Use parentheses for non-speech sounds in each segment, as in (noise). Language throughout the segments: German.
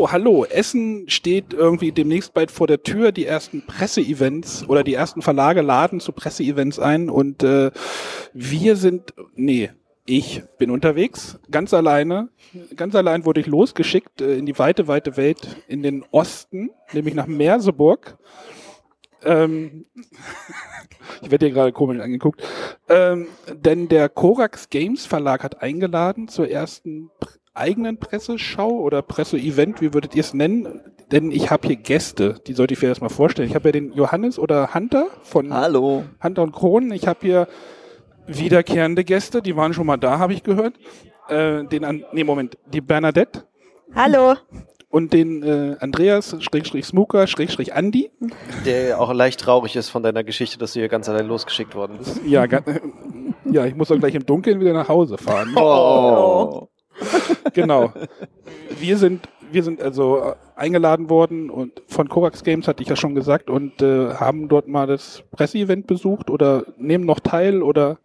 So, hallo. Essen steht irgendwie demnächst bald vor der Tür. Die ersten Presseevents oder die ersten Verlage laden zu Presseevents ein und äh, wir sind, nee, ich bin unterwegs, ganz alleine. Ganz allein wurde ich losgeschickt äh, in die weite, weite Welt, in den Osten, nämlich nach Merseburg. Ähm, (laughs) ich werde hier gerade komisch angeguckt. Ähm, denn der Korax Games Verlag hat eingeladen zur ersten eigenen Presseschau oder Presseevent, wie würdet ihr es nennen? Denn ich habe hier Gäste, die sollte ich mir erstmal vorstellen. Ich habe ja den Johannes oder Hunter von Hallo. Hunter und Kronen. Ich habe hier wiederkehrende Gäste, die waren schon mal da, habe ich gehört. Äh, den an, nee, Moment, die Bernadette Hallo. und den äh, Andreas, Schrägstrich Smooker, Schrägstrich Andi. Der auch leicht traurig ist von deiner Geschichte, dass du hier ganz allein losgeschickt worden bist. Ja, ga, ja, ich muss auch gleich im Dunkeln wieder nach Hause fahren. Oh. (laughs) genau. Wir sind, wir sind also äh, eingeladen worden und von Korax Games hatte ich ja schon gesagt und äh, haben dort mal das Presseevent besucht oder nehmen noch teil oder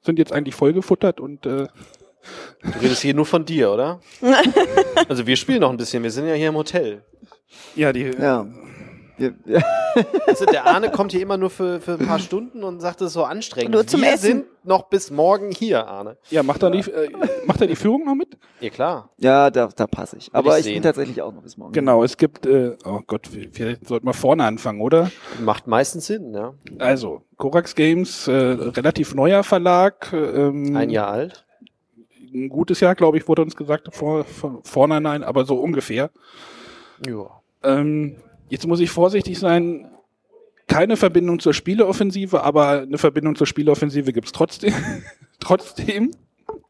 sind jetzt eigentlich vollgefuttert und äh, Du redest hier nur von dir, oder? (laughs) Also wir spielen noch ein bisschen, wir sind ja hier im Hotel. ja, die Ja. Ja. (laughs) Also der Arne kommt hier immer nur für, für ein paar Stunden und sagt, es ist so anstrengend. Nur zum wir Essen. sind noch bis morgen hier, Arne. Ja, macht er die, äh, macht er die Führung noch mit? Ja, klar. ja, da, da passe ich. Aber ich ich, bin tatsächlich auch noch bis morgen. Genau, es gibt, äh, oh Gott, wir- vielleicht sollten wir vorne anfangen, oder? Macht meistens Sinn, ja. Also, Korax Games, äh, relativ neuer Verlag. Ähm, Ein Jahr alt. Ein gutes Jahr, glaube ich, wurde uns gesagt, vor, vor, vorne nein, aber so ungefähr. Ja. Ähm, jetzt muss ich vorsichtig sein. Keine Verbindung zur Spieleoffensive, aber eine Verbindung zur Spieleoffensive gibt's trotzdem. (laughs) trotzdem.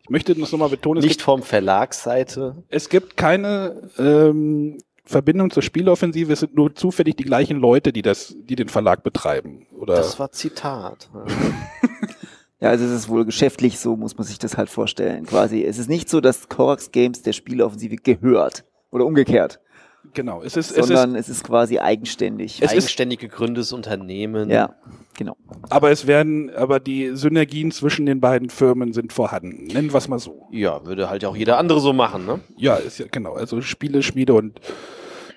Ich möchte das nochmal betonen. Nicht vom Verlagsseite. Es gibt keine ähm, Verbindung zur Spieleoffensive, es sind nur zufällig die gleichen Leute, die das, die den Verlag betreiben. Oder Das war Zitat. Ja, (laughs) also es ist wohl geschäftlich, so muss man sich das halt vorstellen. Quasi. Es ist nicht so, dass Korax Games der Spieleoffensive gehört. Oder umgekehrt. Genau. Es ist, es ist, sondern es ist quasi eigenständig. Es ist- Eigenständig gegründetes Unternehmen. ja, genau. aber es werden, aber die Synergien zwischen den beiden Firmen sind vorhanden. Nennen wir es mal so. Ja, würde halt auch jeder andere so machen, ne? Ja, ist ja genau. Also Spiele, Schmiede und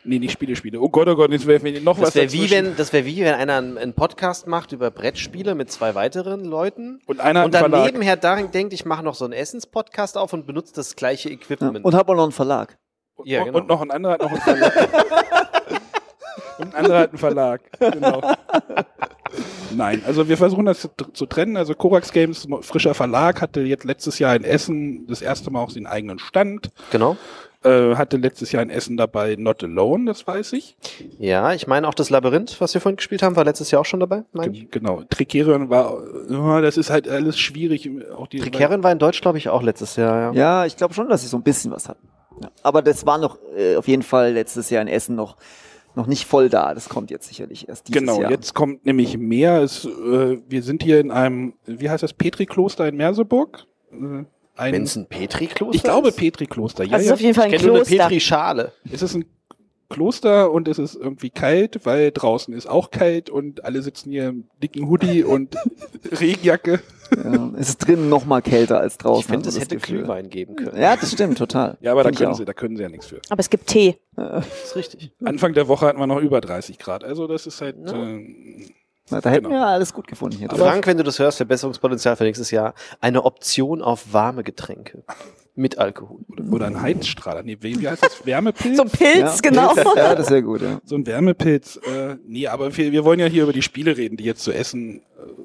nee, nicht Spiele, Schmiede. Oh Gott, oh Gott, jetzt wäre mir noch was Das wäre wie dazwischen. wenn, das wäre wie wenn einer einen, Podcast macht über Brettspiele mit zwei weiteren Leuten und einer und dann Verlag. nebenher daran denkt, ich mache noch so einen Essenspodcast auf und benutze das gleiche Ja. Equipment. Und hab auch noch einen Verlag. Ja, Und- genau. Und noch ein anderer hat noch einen Verlag. (laughs) und ein anderer hat einen Verlag. Genau. Nein, also wir versuchen das zu, zu trennen. Also Korax Games, frischer Verlag, hatte jetzt letztes Jahr in Essen das erste Mal auch seinen eigenen Stand. genau. Äh, hatte letztes Jahr in Essen dabei Not Alone, das weiß ich. Ja, ich meine auch das Labyrinth, was wir vorhin gespielt haben, war letztes Jahr auch schon dabei. Mein ich. Ge- Genau. Tricerion war, ja, das ist halt alles schwierig. Auch die, Tricerion war in Deutsch, glaube ich, auch letztes Jahr. Ja. Ja, ich glaube schon, dass sie so ein bisschen was hatten. Ja. Aber das war noch äh, auf jeden Fall letztes Jahr in Essen noch, noch nicht voll da. Das kommt jetzt sicherlich erst dieses Genau, Jahr. jetzt kommt nämlich mehr. Es, äh, wir sind hier in einem, wie heißt das, Petri-Kloster in Merseburg. Äh, ein, Wenn es ein Petri-Kloster ich glaube? Petri-Kloster, ja, Also es ist ja. auf jeden Fall Ich ein kenne nur eine Kloster. Petri-Schale. Es ist ein Kloster und es ist irgendwie kalt, weil draußen ist auch kalt und alle sitzen hier im dicken Hoodie und (laughs) Regenjacke. Ja, es ist drinnen noch mal kälter als draußen. Ich finde, es hätte Gefühl. Glühwein geben können. Ja, das stimmt, total. Ja, aber da Find können, sie, da können sie ja nichts für. Aber es gibt Tee. Das ist richtig. Anfang der Woche hatten wir noch über 30 Grad. Also das ist halt, Ja. äh, Na, da hätten Genau. wir alles gut gefunden hier. Frank, wenn du das hörst, Verbesserungspotenzial für nächstes Jahr, eine Option auf warme Getränke mit Alkohol. oder ein Heizstrahler. Nee, wie heißt das? Wärmepilz? So ein Pilz, ja, genau. Ja, das wäre gut, ja. So ein Wärmepilz. Äh, nee, aber wir, wir wollen ja hier über die Spiele reden, die jetzt zu essen, äh,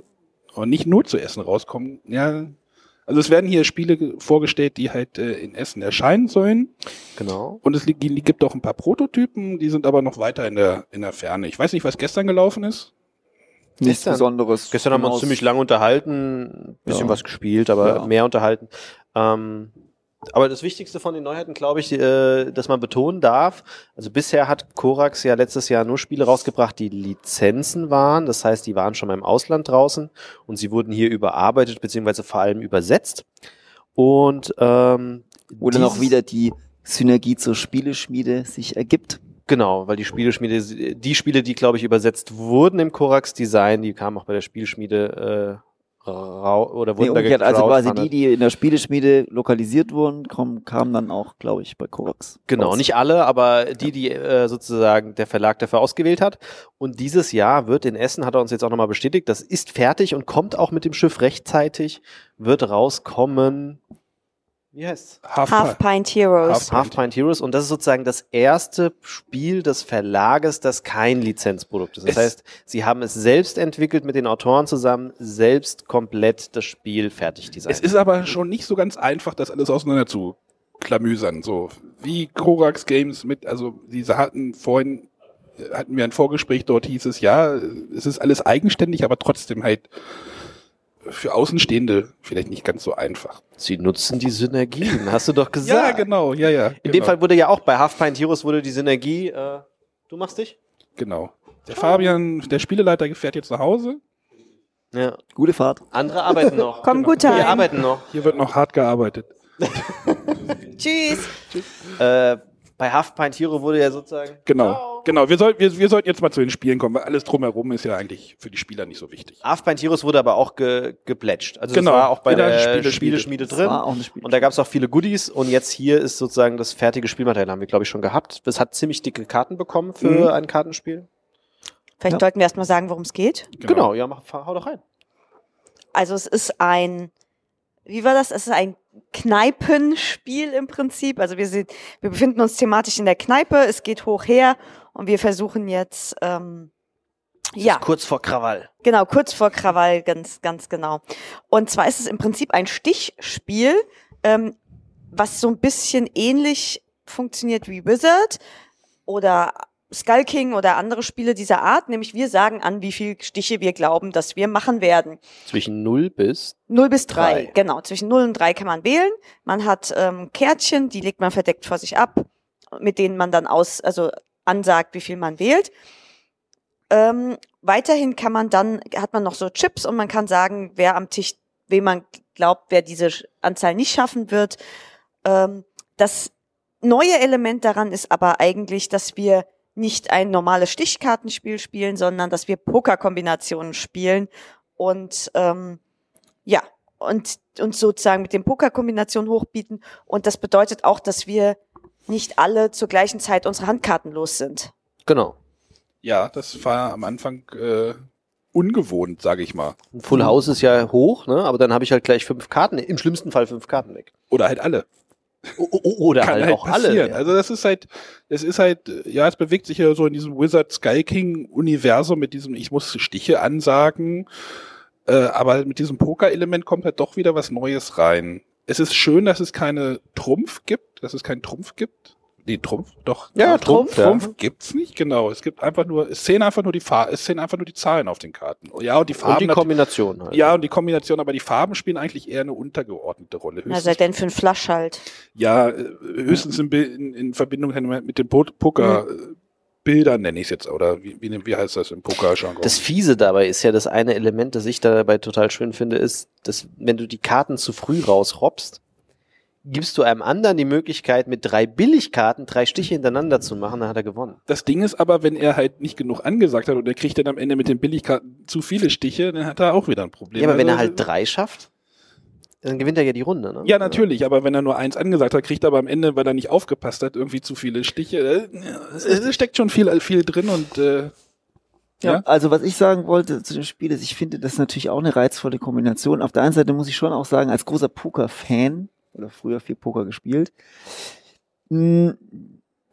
aber nicht nur zu essen rauskommen. Ja, also es werden hier Spiele ge- vorgestellt, die halt äh, in Essen erscheinen sollen. Genau. Und es gibt auch ein paar Prototypen, die sind aber noch weiter in der, in der Ferne. Ich weiß nicht, was gestern gelaufen ist. Nichts Gestern- Besonderes. Gestern haben wir uns Hinaus. ziemlich lang unterhalten, ein bisschen Ja. was gespielt, aber Ja. mehr unterhalten. Ähm, aber das Wichtigste von den Neuheiten, glaube ich, äh, dass man betonen darf, also bisher hat Korax ja letztes Jahr nur Spiele rausgebracht, die Lizenzen waren. Das heißt, die waren schon mal im Ausland draußen und sie wurden hier überarbeitet, beziehungsweise vor allem übersetzt. Und ähm, auch dieses- wieder die Synergie zur Spieleschmiede sich ergibt. Genau, weil die Spieleschmiede, die Spiele, die, glaube ich, übersetzt wurden im Korax-Design, die kamen auch bei der Spielschmiede äh, oder Nee, wurden da umgekehrt, also quasi die, die in der Spieleschmiede lokalisiert wurden, kommen, kamen dann auch, glaube ich, bei Kovacs. Genau, raus. nicht alle, aber die, die äh, sozusagen der Verlag dafür ausgewählt hat. Und dieses Jahr wird in Essen, hat er uns jetzt auch nochmal bestätigt, das ist fertig und kommt auch mit dem Schiff rechtzeitig, wird rauskommen. Wie heißt's? Half, Half Pint Heroes. Half- Pint Heroes und das ist sozusagen das erste Spiel des Verlages, das kein Lizenzprodukt ist. Das Es- heißt, sie haben es selbst entwickelt mit den Autoren zusammen, selbst komplett das Spiel fertig Es designt. ist aber schon nicht so ganz einfach, das alles auseinander zu klamüsern. So wie Korax Games mit, also diese hatten vorhin, hatten wir ein Vorgespräch, dort hieß es, ja, es ist alles eigenständig, aber trotzdem halt für Außenstehende vielleicht nicht ganz so einfach. Sie nutzen die Synergien, hast du doch (laughs) Ja, gesagt. genau, ja, ja. In dem Fall wurde ja auch bei Half Pint Heroes wurde die Synergie, äh, du machst dich? Genau. Der Fabian, der Spieleleiter, fährt jetzt nach Hause. Ja. Gute Fahrt. Andere arbeiten noch. (laughs) Komm Genau. gut Wir arbeiten noch. Hier wird noch hart gearbeitet. (laughs) Tschüss. Äh, bei Half Pint Hero wurde ja sozusagen. Genau, Ciao. Genau. Wir, soll, wir, wir sollten jetzt mal zu den Spielen kommen, weil alles drumherum ist ja eigentlich für die Spieler nicht so wichtig. Pint Heroes wurde aber auch ge geplätscht. Also Genau, das war auch bei der der Spieleschmiede. Drin. war auch eine Spiel. Und da gab es auch viele Goodies und jetzt hier ist sozusagen das fertige Spielmaterial, haben wir, glaube ich, schon gehabt. Es hat ziemlich dicke Karten bekommen für Mhm. ein Kartenspiel. Vielleicht Ja. sollten wir erstmal sagen, worum es geht. Genau, ja, mach, hau doch rein. Also es ist ein, wie war das? Es ist ein Kneipenspiel im Prinzip. Also wir sind, wir befinden uns thematisch in der Kneipe. Es geht hoch her und wir versuchen jetzt, ähm, ja, kurz vor Krawall. genau, kurz vor Krawall, ganz, ganz genau. Und zwar ist es im Prinzip ein Stichspiel, ähm, was so ein bisschen ähnlich funktioniert wie Wizard oder Skull King oder andere Spiele dieser Art. Nämlich wir sagen an, wie viel Stiche wir glauben, dass wir machen werden. Zwischen 0 bis 0 bis 3, Drei. genau. Zwischen 0 und 3 kann man wählen. Man hat ähm, Kärtchen, die legt man verdeckt vor sich ab, mit denen man dann aus, also ansagt, wie viel man wählt. Ähm, weiterhin kann man dann, hat man noch so Chips und man kann sagen, wer am Tisch, wem man glaubt, wer diese Anzahl nicht schaffen wird. Ähm, das neue Element daran ist aber eigentlich, dass wir nicht ein normales Stichkartenspiel spielen, sondern dass wir Pokerkombinationen spielen und ähm, ja, und uns sozusagen mit den Pokerkombinationen hochbieten. Und das bedeutet auch, dass wir nicht alle zur gleichen Zeit unsere Handkarten los sind. Genau. Ja, das war am Anfang äh, ungewohnt, sage ich mal. Ein Full House ist ja hoch, ne? aber dann habe ich halt gleich fünf Karten, im schlimmsten Fall fünf Karten weg. Oder halt alle. O- Oder Kann halt, halt auch passieren. alle. ja. Also das ist halt, es ist halt, ja, es bewegt sich ja so in diesem Wizard Sky King Universum mit diesem, ich muss Stiche ansagen, äh, aber mit diesem Poker-Element kommt halt doch wieder was Neues rein. Es ist schön, dass es keine Trumpf gibt, dass es keinen Trumpf gibt. Nee, Trumpf, doch. Ja, Trumpf, Trumpf, ja. Trumpf gibt's nicht, genau. Es gibt einfach nur, es sehen einfach nur die Farben, es sehen einfach nur die Zahlen auf den Karten. Ja, und die Farben. Und die nat- Kombination halt. ja, und die Kombination, aber die Farben spielen eigentlich eher eine untergeordnete Rolle. Na, Höchstens sei denn für ein Flasch halt. ja, äh, höchstens in, in, in Verbindung mit den Po- Poker-Bildern nenne ich es jetzt, oder wie, wie, wie heißt das im Poker-Jargon? Das Fiese dabei ist ja das eine Element, das ich dabei total schön finde, ist, dass wenn du die Karten zu früh rausrobbst, gibst du einem anderen die Möglichkeit, mit drei Billigkarten drei Stiche hintereinander zu machen, dann hat er gewonnen. Das Ding ist aber, wenn er halt nicht genug angesagt hat und er kriegt dann am Ende mit den Billigkarten zu viele Stiche, dann hat er auch wieder ein Problem. Ja, aber wenn er Also, halt drei schafft, dann gewinnt er ja die Runde, ne? Ja, natürlich, aber wenn er nur eins angesagt hat, kriegt er aber am Ende, weil er nicht aufgepasst hat, irgendwie zu viele Stiche. Äh, Es, steckt schon viel, viel drin und äh, Ja, Ja. also was ich sagen wollte zu dem Spiel ist, ich finde das natürlich auch eine reizvolle Kombination. Auf der einen Seite muss ich schon auch sagen, als großer Poker-Fan oder früher viel Poker gespielt, mh,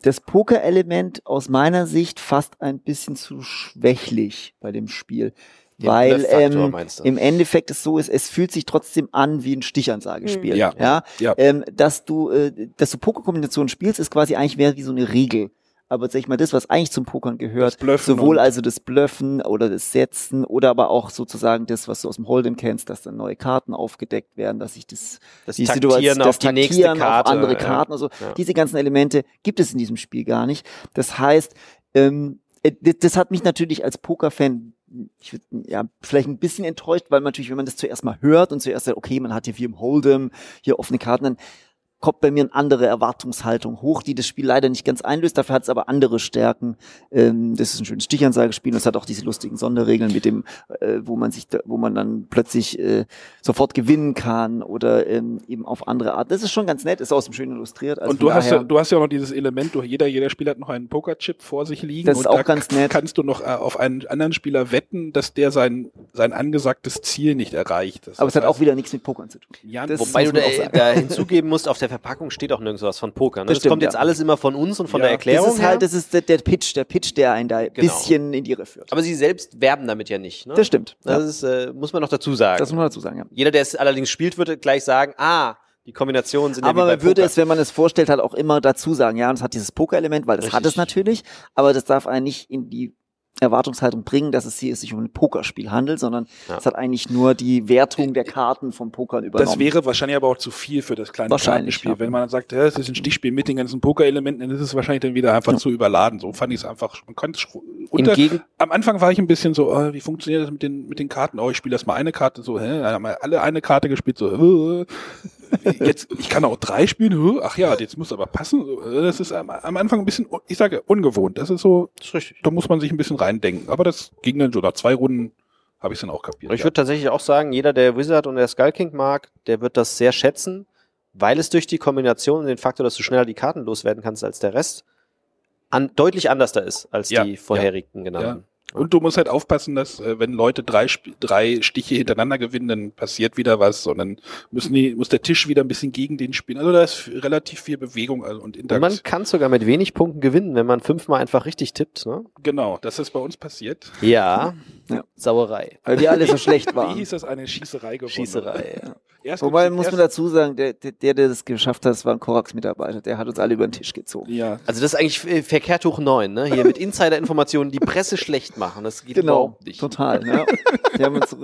das Poker-Element aus meiner Sicht fast ein bisschen zu schwächlich bei dem Spiel. Den weil ähm, im Endeffekt es so ist, es fühlt sich trotzdem an wie ein Stichansagespiel. Mhm. Ja. ja? Ja. Ähm, dass du, äh, dass du Pokerkombinationen spielst, ist quasi eigentlich mehr wie so eine Regel. Aber sag ich mal, das, was eigentlich zum Pokern gehört, sowohl und- also das Bluffen oder das Setzen oder aber auch sozusagen das, was du aus dem Hold'em kennst, dass dann neue Karten aufgedeckt werden, dass ich das, Das die Taktieren Situation, auf das die nächste Karte, auf andere ja. Karten, also Ja. diese ganzen Elemente gibt es in diesem Spiel gar nicht. Das heißt, ähm, äh, das hat mich natürlich als Pokerfan ich würd, ja, vielleicht ein bisschen enttäuscht, weil natürlich, wenn man das zuerst mal hört und zuerst sagt, okay, man hat hier wie im Hold'em, hier offene Karten, dann kommt bei mir eine andere Erwartungshaltung hoch, die das Spiel leider nicht ganz einlöst. Dafür hat es aber andere Stärken. Ähm, das ist ein schönes Stichansagespiel und es hat auch diese lustigen Sonderregeln mit dem, äh, wo man sich, da, wo man dann plötzlich äh, sofort gewinnen kann oder ähm, eben auf andere Art. Das ist schon ganz nett, ist außerdem schön illustriert. Also und du hast, ja, du hast ja auch noch dieses Element, du, jeder, jeder Spieler hat noch einen Pokerchip vor sich liegen Das ist und auch da ganz nett. kannst du noch äh, auf einen anderen Spieler wetten, dass der sein, sein angesagtes Ziel nicht erreicht. Das aber es hat auch wieder nichts mit Pokern zu tun. Ja, das- Wobei du da, da hinzugeben musst, auf der Verpackung steht auch nirgends was von Poker. Ne? Das Das, stimmt, kommt jetzt ja. alles immer von uns und von Ja. der Erklärung Das ist halt, her. das ist der, der Pitch, der Pitch, der einen da ein Genau. bisschen in die Irre führt. Aber sie selbst werben damit ja nicht. Ne? Das stimmt. Das ist, äh, muss man noch dazu sagen. Das muss man dazu sagen, ja. Jeder, der es allerdings spielt, würde gleich sagen, ah, die Kombinationen sind Aber ja man würde Poker. es, wenn man es vorstellt, halt auch immer dazu sagen, ja, und es hat dieses Poker-Element, weil das hat es Richtig. natürlich, aber das darf einen nicht in die Erwartungshaltung bringen, dass es hier sich um ein Pokerspiel handelt, sondern Ja. es hat eigentlich nur die Wertung der Karten vom Pokern übernommen. Das wäre wahrscheinlich aber auch zu viel für das kleine Wahrscheinlich, Kartenspiel. ja. Wenn man dann sagt, ja, es ist ein Stichspiel mit den ganzen Pokerelementen, dann ist es wahrscheinlich dann wieder einfach Ja. zu überladen. So fand ich es einfach. Man konnte es unter, Im Gegen am Anfang war ich ein bisschen so, äh, wie funktioniert das mit den, mit den Karten? Oh, ich spiele das mal eine Karte, so, hä? Dann haben wir alle eine Karte gespielt, so, äh, jetzt, ich kann auch drei spielen, ach ja, jetzt muss aber passen. Äh, Das ist am, am Anfang ein bisschen, ich sage, ungewohnt. Das ist so, das ist richtig. da muss man sich ein bisschen reindenken. Aber das ging dann so nach zwei Runden, habe ich es dann auch kapiert. Und ich ja. würde tatsächlich auch sagen, jeder, der Wizard und der Skull King mag, der wird das sehr schätzen, weil es durch die Kombination und den Faktor, dass du schneller die Karten loswerden kannst als der Rest, an, deutlich anders da ist als Ja, die vorherigen genannten. Und du musst halt aufpassen, dass äh, wenn Leute drei, drei Stiche hintereinander gewinnen, dann passiert wieder was, sondern müssen die, muss der Tisch wieder ein bisschen gegen den spielen. Also da ist relativ viel Bewegung also, und Und man Interaktion. kann sogar mit wenig Punkten gewinnen, wenn man fünfmal einfach richtig tippt. Ne? Genau, das ist bei uns passiert. Ja. Ja. Sauerei. weil wir alle so schlecht (laughs) Wie waren. hieß das? Eine Schießerei gewonnen. Schießerei. Erst Wobei muss man dazu sagen, der, der, der das geschafft hat, das war ein Korax-Mitarbeiter, der hat uns alle über den Tisch gezogen. Ja, Also das ist eigentlich äh, verkehrt hoch neun, ne? Hier mit Insider-Informationen die Presse schlecht machen. Das geht Genau, überhaupt nicht. total. Ja. (laughs) Die haben uns,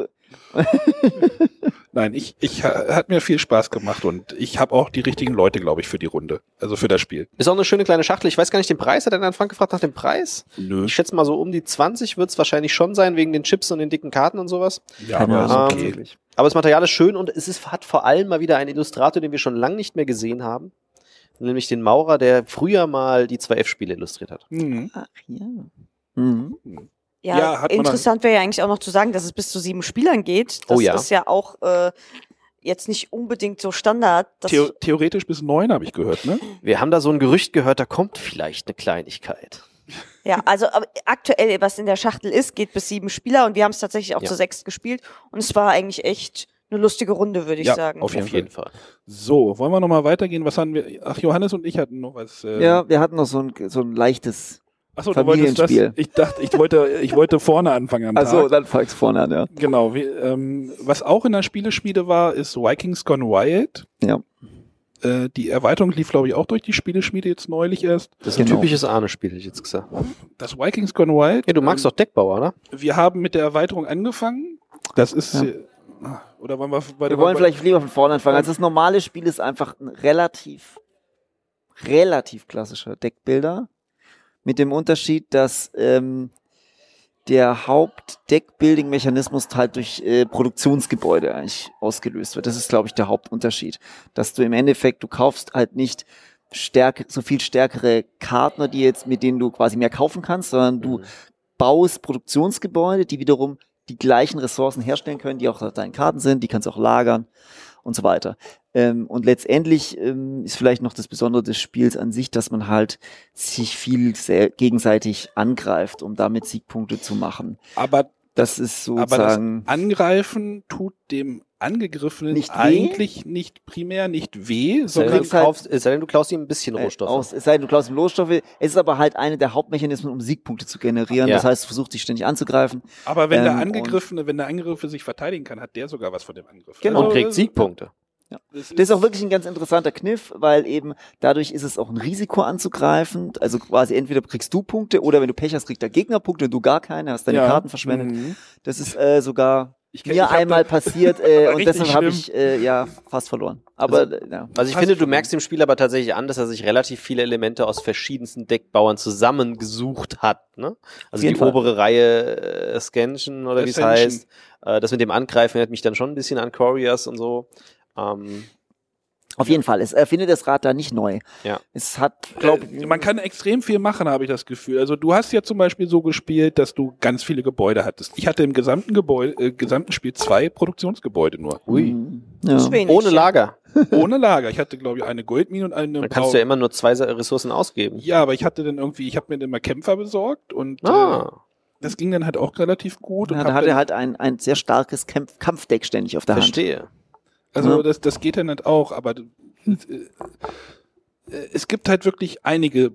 (laughs) nein, ich, ich ha- hat mir viel Spaß gemacht und ich habe auch die richtigen Leute, glaube ich, für die Runde. Also für das Spiel. Ist auch eine schöne kleine Schachtel. Ich weiß gar nicht den Preis. Hat er dann Frank gefragt nach dem Preis? Nö. Ich schätze mal so um die 20 wird es wahrscheinlich schon sein, wegen den Chips und den dicken Karten und sowas. Ja, aber ist Ahnung, okay. wirklich. Aber das Material ist schön und es ist, hat vor allem mal wieder einen Illustrator, den wir schon lange nicht mehr gesehen haben. Nämlich den Maurer, der früher mal die 2F-Spiele illustriert hat. Mhm. Ach ja. Mhm. Ja, Ja, interessant wäre ja eigentlich auch noch zu sagen, dass es bis zu sieben Spielern geht. Das Oh ja. ist ja auch äh, jetzt nicht unbedingt so Standard. dass- Theo theoretisch bis neun habe ich gehört, ne? Wir haben da so ein Gerücht gehört, da kommt vielleicht eine Kleinigkeit. Ja, also aktuell, was in der Schachtel ist, geht bis sieben Spieler und wir haben es tatsächlich auch Ja. zu sechs gespielt und es war eigentlich echt eine lustige Runde, würde ich Ja, sagen. auf jeden Auf jeden Fall. So, wollen wir nochmal weitergehen? Was haben wir? Ach, Johannes und ich hatten noch was. Äh, Ja, wir hatten noch so ein, so ein leichtes. Achso, du wolltest das. Ich dachte, ich wollte, ich wollte vorne anfangen am Also, Tag. dann fang's vorne an, ja. Genau. Wie, ähm, was auch in der Spieleschmiede war, ist Vikings Gone Wild. Ja. Äh, die Erweiterung lief, glaube ich, auch durch die Spieleschmiede jetzt neulich erst. Das ist ein Genau. typisches Ahne-Spiel, hätte ich jetzt gesagt. Das Vikings Gone Wild. Ja, du magst ähm, doch Deckbauer, oder? Wir haben mit der Erweiterung angefangen. Das ist. Ja. Äh, oder wollen wir bei Wir wollen vielleicht lieber von vorne anfangen. Also das normale Spiel ist einfach ein relativ, relativ klassischer Deckbilder. Mit dem Unterschied, dass ähm, der Haupt-Deckbuilding-Mechanismus halt durch äh, Produktionsgebäude eigentlich ausgelöst wird. Das ist, glaube ich, der Hauptunterschied. Dass du im Endeffekt, du kaufst halt nicht stärke, so viel stärkere Karten, die jetzt, mit denen du quasi mehr kaufen kannst, sondern du Mhm. baust Produktionsgebäude, die wiederum die gleichen Ressourcen herstellen können, die auch auf deinen Karten sind, die kannst du auch lagern und so weiter. Ähm, und letztendlich ähm, ist vielleicht noch das Besondere des Spiels an sich, dass man halt sich viel sehr gegenseitig angreift, um damit Siegpunkte zu machen. Aber, Das ist aber das sozusagen Angreifen tut dem Angegriffenen Nicht weh? eigentlich nicht primär nicht weh, Es sei denn, sondern du halt- kaufst, es sei denn, du klaust ihm ein bisschen äh, Rohstoffe. aus, es sei denn, du klaust ihm Losstoffe. Es ist aber halt eine der Hauptmechanismen, um Siegpunkte zu generieren. Ja. Das heißt, du versuchst dich ständig anzugreifen. Aber wenn der Ähm, Angegriffene, wenn der Angegriffene sich verteidigen kann, hat der sogar was von dem Angriff. Genau. und kriegt das- Siegpunkte. Das Das ist auch wirklich ein ganz interessanter Kniff, weil eben dadurch ist es auch ein Risiko anzugreifen. Also quasi entweder kriegst du Punkte oder wenn du Pech hast, kriegt der Gegner Punkte und du gar keine, hast deine Ja. Karten verschwendet. Mhm. Das ist äh, sogar Ich kenn- mir einmal da- passiert (laughs) äh, und deshalb habe ich äh, ja fast verloren. Aber äh, ja. Also ich finde, du merkst dem Spiel aber tatsächlich an, dass er sich relativ viele Elemente aus verschiedensten Deckbauern zusammengesucht hat. Ne? Also die Fall. obere Reihe äh, Scansion oder wie es heißt. Äh, das mit dem Angreifen erinnert mich dann schon ein bisschen an Couriers und so. Ähm, Auf jeden Fall. Es erfindet das Rad da nicht neu. Ja. Es hat, glaube Äh, man kann extrem viel machen, habe ich das Gefühl. Also du hast ja zum Beispiel so gespielt, dass du ganz viele Gebäude hattest. Ich hatte im gesamten Gebäude, äh, gesamten Spiel zwei Produktionsgebäude nur. Ui. Ja. wenig, Ohne. Lager. (laughs) Ohne Lager. Ich hatte, glaube ich, eine Goldmine und eine Dann kannst du ja immer nur zwei Ressourcen ausgeben. Ja, aber ich hatte dann irgendwie, ich habe mir dann immer Kämpfer besorgt und äh, Ah, das ging dann halt auch relativ gut. und Ja, da hat dann, er halt ein, ein sehr starkes Kampf Kampfdeck ständig auf der Hand. verstehe. Also Ja. das, das geht dann halt auch, aber äh, es gibt halt wirklich einige,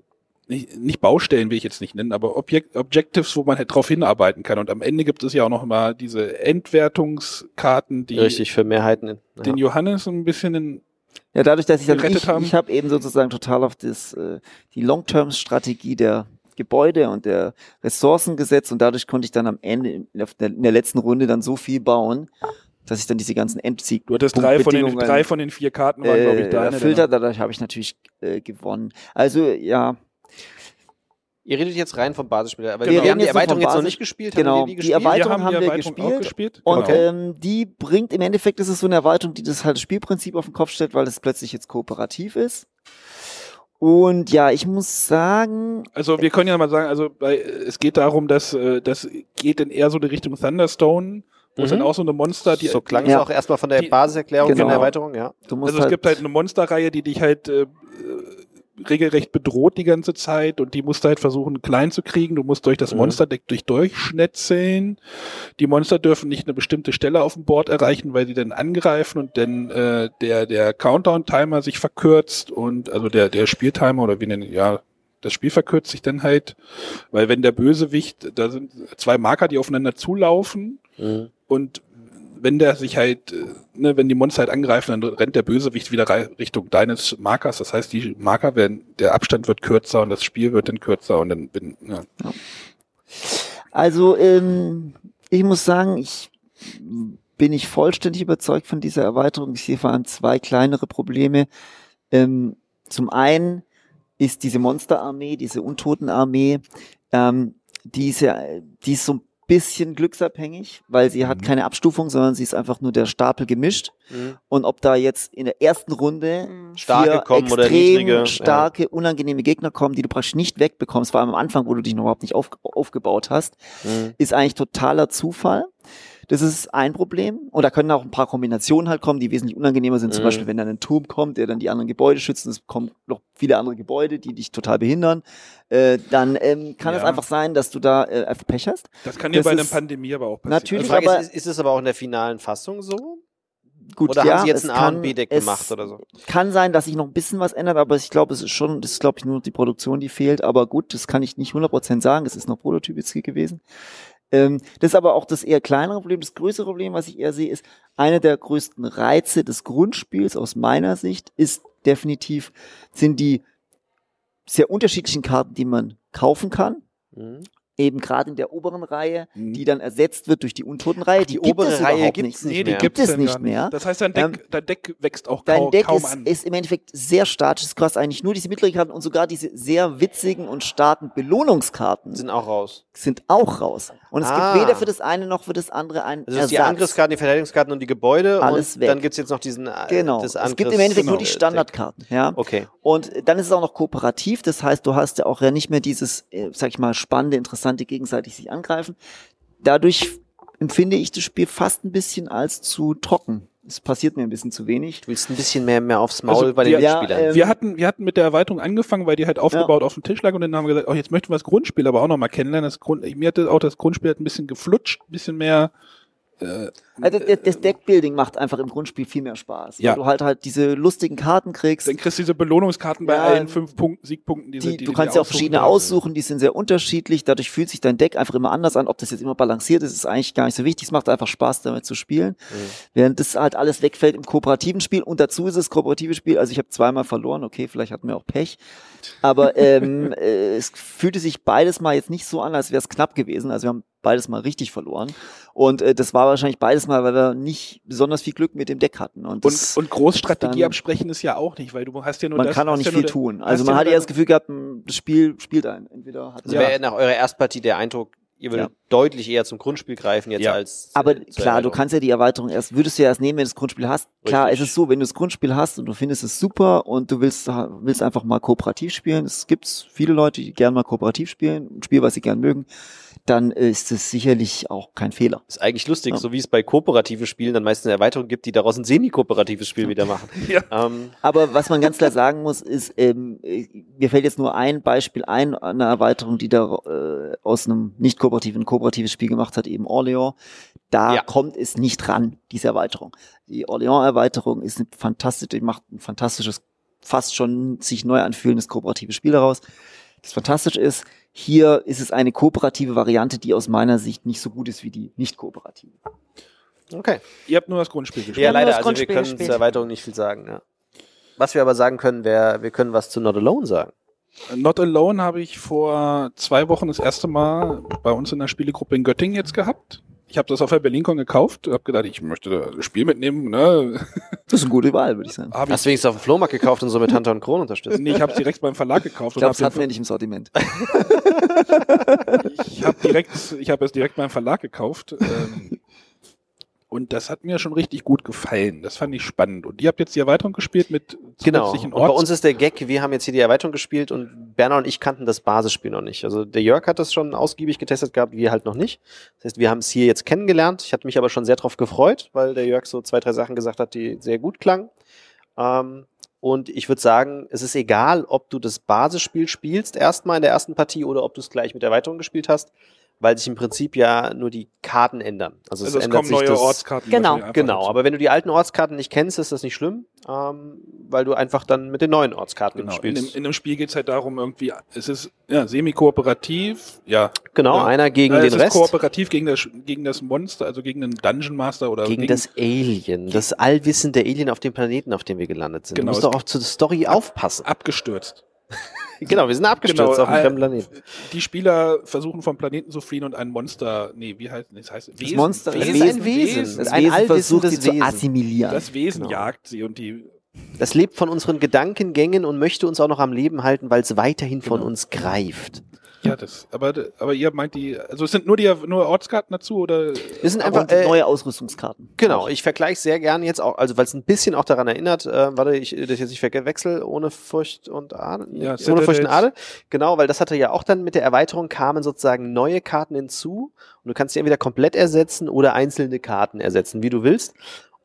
nicht, nicht Baustellen will ich jetzt nicht nennen, aber Objekt, Objectives, wo man halt drauf hinarbeiten kann. Und am Ende gibt es ja auch noch mal diese Endwertungskarten, die Richtig, für Mehrheiten. den Ja. Johannes ein bisschen in, Ja, dadurch, dass ich dann ich, haben. ich habe eben sozusagen total auf das, äh, die Long-Term-Strategie der Gebäude und der Ressourcen gesetzt und dadurch konnte ich dann am Ende in der, in der letzten Runde dann so viel bauen, dass ich dann diese ganzen Endsieg du hattest drei von den, drei von den vier Karten waren, glaube ich, äh, deine. hat. Dadurch habe ich natürlich äh, gewonnen. Also ja, Ihr redet jetzt rein vom Basisspiel, aber Wir wir, reden haben die Erweiterung jetzt noch nicht gespielt. genau, Haben wir die, die gespielt? Erweiterung wir haben, haben die wir Erweiterung gespielt. auch gespielt. Und Genau. ähm, die bringt im Endeffekt, ist es so eine Erweiterung, die das halt das Spielprinzip auf den Kopf stellt, weil es plötzlich jetzt kooperativ ist. Und ja, ich muss sagen, Also wir können ja mal sagen, also bei, es geht darum, dass äh, das geht in eher so die Richtung Thunderstone, wo es Mhm. dann auch so eine Monster, die so klang Ja. es auch erstmal von der Die- Basiserklärung Genau. eine Erweiterung, ja. du musst Also es halt, gibt halt eine Monsterreihe, die dich halt äh, äh, regelrecht bedroht die ganze Zeit und die musst du halt versuchen klein zu kriegen. Du musst durch das Mhm. Monsterdeck durch durchschnetzeln. Die Monster dürfen nicht eine bestimmte Stelle auf dem Board erreichen, weil sie dann angreifen und dann äh, der der Countdown-Timer sich verkürzt und also der der Spieltimer oder wie nennen ja das Spiel verkürzt sich dann halt, weil wenn der Bösewicht, da sind zwei Marker, die aufeinander zulaufen Mhm. Und wenn der sich halt, äh, ne, wenn die Monster halt angreifen, dann rennt der Bösewicht wieder Richtung deines Markers. Das heißt, die Marker werden, der Abstand wird kürzer und das Spiel wird dann kürzer und dann bin, ja. also ähm, ich muss sagen, ich bin nicht vollständig überzeugt von dieser Erweiterung. Ich sehe vor allem zwei kleinere Probleme. Ähm, zum einen ist diese Monsterarmee, diese Untotenarmee, ähm, die ist ja, die ist so ein bisschen glücksabhängig, weil sie hat Mhm. keine Abstufung, sondern sie ist einfach nur der Stapel gemischt. Mhm. Und ob da jetzt in der ersten Runde Mhm. Starke vier kommen oder extrem niedrige, ja. starke, unangenehme Gegner kommen, die du praktisch nicht wegbekommst, vor allem am Anfang, wo du dich noch überhaupt nicht auf, aufgebaut hast, Mhm. ist eigentlich totaler Zufall. Das ist ein Problem. Und da können auch ein paar Kombinationen halt kommen, die wesentlich unangenehmer sind. Zum Mhm. Beispiel, wenn dann ein Turm kommt, der dann die anderen Gebäude schützt, und es kommen noch viele andere Gebäude, die dich total behindern. Äh, dann ähm, kann es Ja. einfach sein, dass du da äh, einfach Pech hast. Das kann dir Das bei einer Pandemie aber auch passieren. Die natürlich- Also, Frage aber- ist, ist, es aber auch in der finalen Fassung so? Gut, Oder ja, haben sie jetzt es ein A und kann- B-Deck es gemacht oder so? Kann sein, dass sich noch ein bisschen was ändert, aber ich glaube, es ist schon, das ist glaube ich nur die Produktion, die fehlt. Aber gut, das kann ich nicht 100% sagen. Es ist noch Prototyp jetzt hier gewesen. Ähm, das ist aber auch das eher kleinere Problem. Das größere Problem, was ich eher sehe, ist, einer der größten Reize des Grundspiels aus meiner Sicht ist definitiv, sind die sehr unterschiedlichen Karten, die man kaufen kann. Mhm. Eben gerade in der oberen Reihe, Mhm. die dann ersetzt wird durch die Untotenreihe. Die, die gibt obere es Reihe überhaupt gibt's nicht. nee, die mehr. Gibt gibt's es nicht mehr. Das heißt, dein Deck, Ähm, dein Deck wächst auch Dein kaum, Deck kaum ist, an. ist im Endeffekt sehr statisch. Es kostet eigentlich nur diese mittlere Karten und sogar diese sehr witzigen und starken Belohnungskarten Sind auch raus. sind auch raus. Und es Ah. gibt weder für das eine noch für das andere einen Also es ist die Ersatz. Angriffskarten, die Verteidigungskarten und die Gebäude Alles und weg. dann gibt's jetzt noch diesen äh, Genau. das Es gibt im Endeffekt nur die Angriffs- Standardkarten. Ja. Okay. Und dann ist es auch noch kooperativ. Das heißt, du hast ja auch ja nicht mehr dieses, äh, sag ich mal, spannende, interessante gegenseitig sich angreifen. Dadurch empfinde ich das Spiel fast ein bisschen als zu trocken. Es passiert mir ein bisschen zu wenig. Du willst ein bisschen mehr, mehr aufs Maul Also bei den wir- ja, Mitspielern. ähm, wir hatten, wir hatten mit der Erweiterung angefangen, weil die halt aufgebaut auf dem Tisch lag und dann haben wir gesagt, oh, jetzt möchten wir das Grundspiel aber auch noch mal kennenlernen. Das Grund, mir hatte auch das Grundspiel hat ein bisschen geflutscht, ein bisschen mehr, äh, Also das, das Deckbuilding macht einfach im Grundspiel viel mehr Spaß. Ja. Weil du halt halt diese lustigen Karten kriegst. dann kriegst du diese Belohnungskarten bei Ja, allen fünf Punkten, Siegpunkten, die, Die, sie- die du kannst ja auch verschiedene aussuchen, die sind sehr unterschiedlich. Dadurch fühlt sich dein Deck einfach immer anders an. Ob das jetzt immer balanciert ist, ist eigentlich gar nicht so wichtig. Es macht einfach Spaß, damit zu spielen. Mhm. Während das halt alles wegfällt im kooperativen Spiel. Und dazu ist es kooperative Spiel. Also ich habe zweimal verloren. Okay, vielleicht hatten wir auch Pech. Aber (laughs) ähm, äh, es fühlte sich beides mal jetzt nicht so an, als wäre es knapp gewesen. Also wir haben beides mal richtig verloren. Und äh, das war wahrscheinlich beides mal, weil wir nicht besonders viel Glück mit dem Deck hatten. Und, das, Und, und Großstrategie dann- absprechen ist ja auch nicht, weil du hast ja nur man das, kann auch nicht ja viel tun. Also ja man hat ja das Gefühl gehabt, m, das Spiel spielt einen. Entweder hat Also wäre nach eurer Erstpartie der Eindruck, ihr würdet deutlich eher zum Grundspiel greifen jetzt Ja. als. Aber äh, klar, du kannst ja die Erweiterung erst, würdest du ja erst nehmen, wenn du das Grundspiel hast. Klar, Richtig. es ist so, wenn du das Grundspiel hast und du findest es super und du willst, willst einfach mal kooperativ spielen, es gibt viele Leute, die gerne mal kooperativ spielen, ein Spiel, was sie gern mögen, dann äh, ist es sicherlich auch kein Fehler. Ist eigentlich lustig, Ja. so wie es bei kooperativen Spielen dann meistens eine Erweiterung gibt, die daraus ein semi-kooperatives Spiel wieder machen. (laughs) Ja. Ähm, Aber was man ganz klar sagen muss, ist, ähm, äh, mir fällt jetzt nur ein Beispiel ein, eine Erweiterung, die da äh, aus einem nicht kooperativen ein kooperatives Spiel gemacht hat, eben Orleans. Da Ja. kommt es nicht ran, diese Erweiterung. Die Orleans-Erweiterung ist eine fantastische, die macht ein fantastisches, fast schon sich neu anfühlendes kooperatives Spiel daraus. Das fantastisch ist, hier ist es eine kooperative Variante, die aus meiner Sicht nicht so gut ist wie die nicht kooperative. okay. Ihr habt nur das Grundspiel gespielt. Ja, leider, das also wir können gespielt. zur Erweiterung nicht viel sagen. Ja. Was wir aber sagen können, wäre, wir können was zu Not Alone sagen. Not Alone habe ich vor zwei Wochen das erste Mal bei uns in der Spielegruppe in Göttingen jetzt gehabt. Ich habe das auf der BerlinCon gekauft, habe gedacht, ich möchte das Spiel mitnehmen. Ne? (laughs) Das ist eine gute Wahl, würde ich sagen. Hab Hast du wenigstens auf dem Flohmarkt gekauft und so mit Hunter und Kron unterstützt? nee, ich habe es direkt beim Verlag gekauft. Ich glaube, das hab hatten wir nicht im Sortiment. (laughs) ich habe direkt, ich habe es direkt beim Verlag gekauft. Ähm, und das hat mir schon richtig gut gefallen. Das fand ich spannend. Und ihr habt jetzt die Erweiterung gespielt mit Genau. zusätzlichen Und bei Orts. uns ist der Gag, wir haben jetzt hier die Erweiterung gespielt und Berner und ich kannten das Basisspiel noch nicht. Also der Jörg hat das schon ausgiebig getestet gehabt, wir halt noch nicht. Das heißt, wir haben es hier jetzt kennengelernt. Ich hatte mich aber schon sehr drauf gefreut, weil der Jörg so zwei, drei Sachen gesagt hat, die sehr gut klangen. Ähm, und ich würde sagen, es ist egal, ob du das Basisspiel spielst, erstmal in der ersten Partie, oder ob du es gleich mit der Erweiterung gespielt hast, weil sich im Prinzip ja nur die Karten ändern. Also, also es ändert kommen sich neue das, Ortskarten. Genau. Genau, aber wenn du die alten Ortskarten nicht kennst, ist das nicht schlimm, ähm, weil du einfach dann mit den neuen Ortskarten Genau. In dem, spielst. in dem Spiel geht's halt darum, irgendwie, es ist ja, semi-kooperativ, ja. genau, Ja. einer gegen Ja, den es ist Rest. kooperativ gegen das, gegen das Monster, also gegen den Dungeon Master oder Gegen das Alien, das allwissende Alien auf dem Planeten, auf dem wir gelandet sind. Genau, Du musst es- doch auch zur Story aufpassen. abgestürzt. Genau, wir sind abgestürzt Genau, auf dem äh, fremden Planeten. Die Spieler versuchen vom Planeten zu fliehen und ein Monster, nee, wie heißt das heißt Das Monster, Es das ist Wesen, ein Wesen. Das ein Wesen versucht allwissendes sie zu Wesen. assimilieren. Das Wesen Genau. jagt sie und die Das lebt von unseren Gedankengängen und möchte uns auch noch am Leben halten, weil es weiterhin von Genau. uns greift. Ja das aber aber ihr meint die also es sind nur die nur Ortskarten dazu oder Wir sind einfach, äh, neue Ausrüstungskarten. Genau, ich vergleiche sehr gerne jetzt auch, also weil es ein bisschen auch daran erinnert, äh, warte, ich das jetzt nicht verwechsel, ohne Furcht und Adel, Ja, ohne Furcht und. Adel, genau, weil das hatte ja auch dann mit der Erweiterung kamen sozusagen neue Karten hinzu und du kannst die entweder komplett ersetzen oder einzelne Karten ersetzen, wie du willst.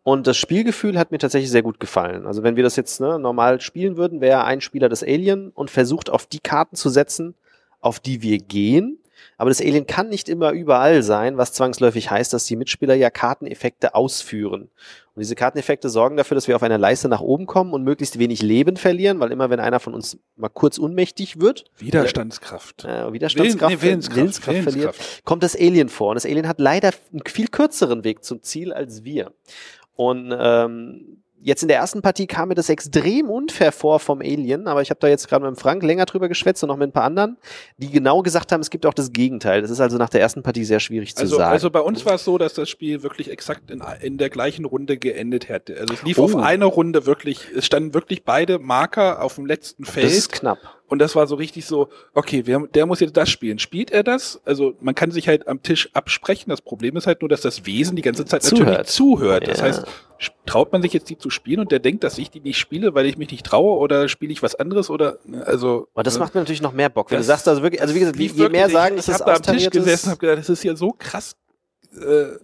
Und das Spielgefühl hat mir tatsächlich sehr gut gefallen. Also wenn wir das jetzt ne, normal spielen würden, wäre ein Spieler das Alien und versucht auf die Karten zu setzen, auf die wir gehen. Aber das Alien kann nicht immer überall sein, was zwangsläufig heißt, dass die Mitspieler ja Karteneffekte ausführen. Und diese Karteneffekte sorgen dafür, dass wir auf einer Leiste nach oben kommen und möglichst wenig Leben verlieren, weil immer wenn einer von uns mal kurz ohnmächtig wird, Widerstandskraft. äh, Widerstandskraft, Willen- nee, Willenskraft, Willenskraft verliert, Willenskraft. kommt das Alien vor. Und das Alien hat leider einen viel kürzeren Weg zum Ziel als wir. Und ähm, jetzt in der ersten Partie kam mir das extrem unfair vor vom Alien, aber ich habe da jetzt gerade mit dem Frank länger drüber geschwätzt und noch mit ein paar anderen, die genau gesagt haben, es gibt auch das Gegenteil. Das ist also nach der ersten Partie sehr schwierig zu Also, sagen. also bei uns war es so, dass das Spiel wirklich exakt in, in der gleichen Runde geendet hätte. Also es lief Oh. auf eine Runde wirklich, es standen wirklich beide Marker auf dem letzten das Feld. ist knapp. Und das war so richtig so, okay, wer, der muss jetzt das spielen. Spielt er das? Also man kann sich halt am Tisch absprechen. Das Problem ist halt nur, dass das Wesen die ganze Zeit natürlich Zuhört. zuhört. Das Ja. heißt, traut man sich jetzt die zu spielen und der denkt, dass ich die nicht spiele, weil ich mich nicht traue oder spiele ich was anderes oder ne, also. Und das ne? macht mir natürlich noch mehr Bock. Wenn Das- du sagst, also wirklich, also wie gesagt, lief je mehr sagen, dass ich habe da am Tisch gesessen habe gedacht, das ist ja so krass. Äh,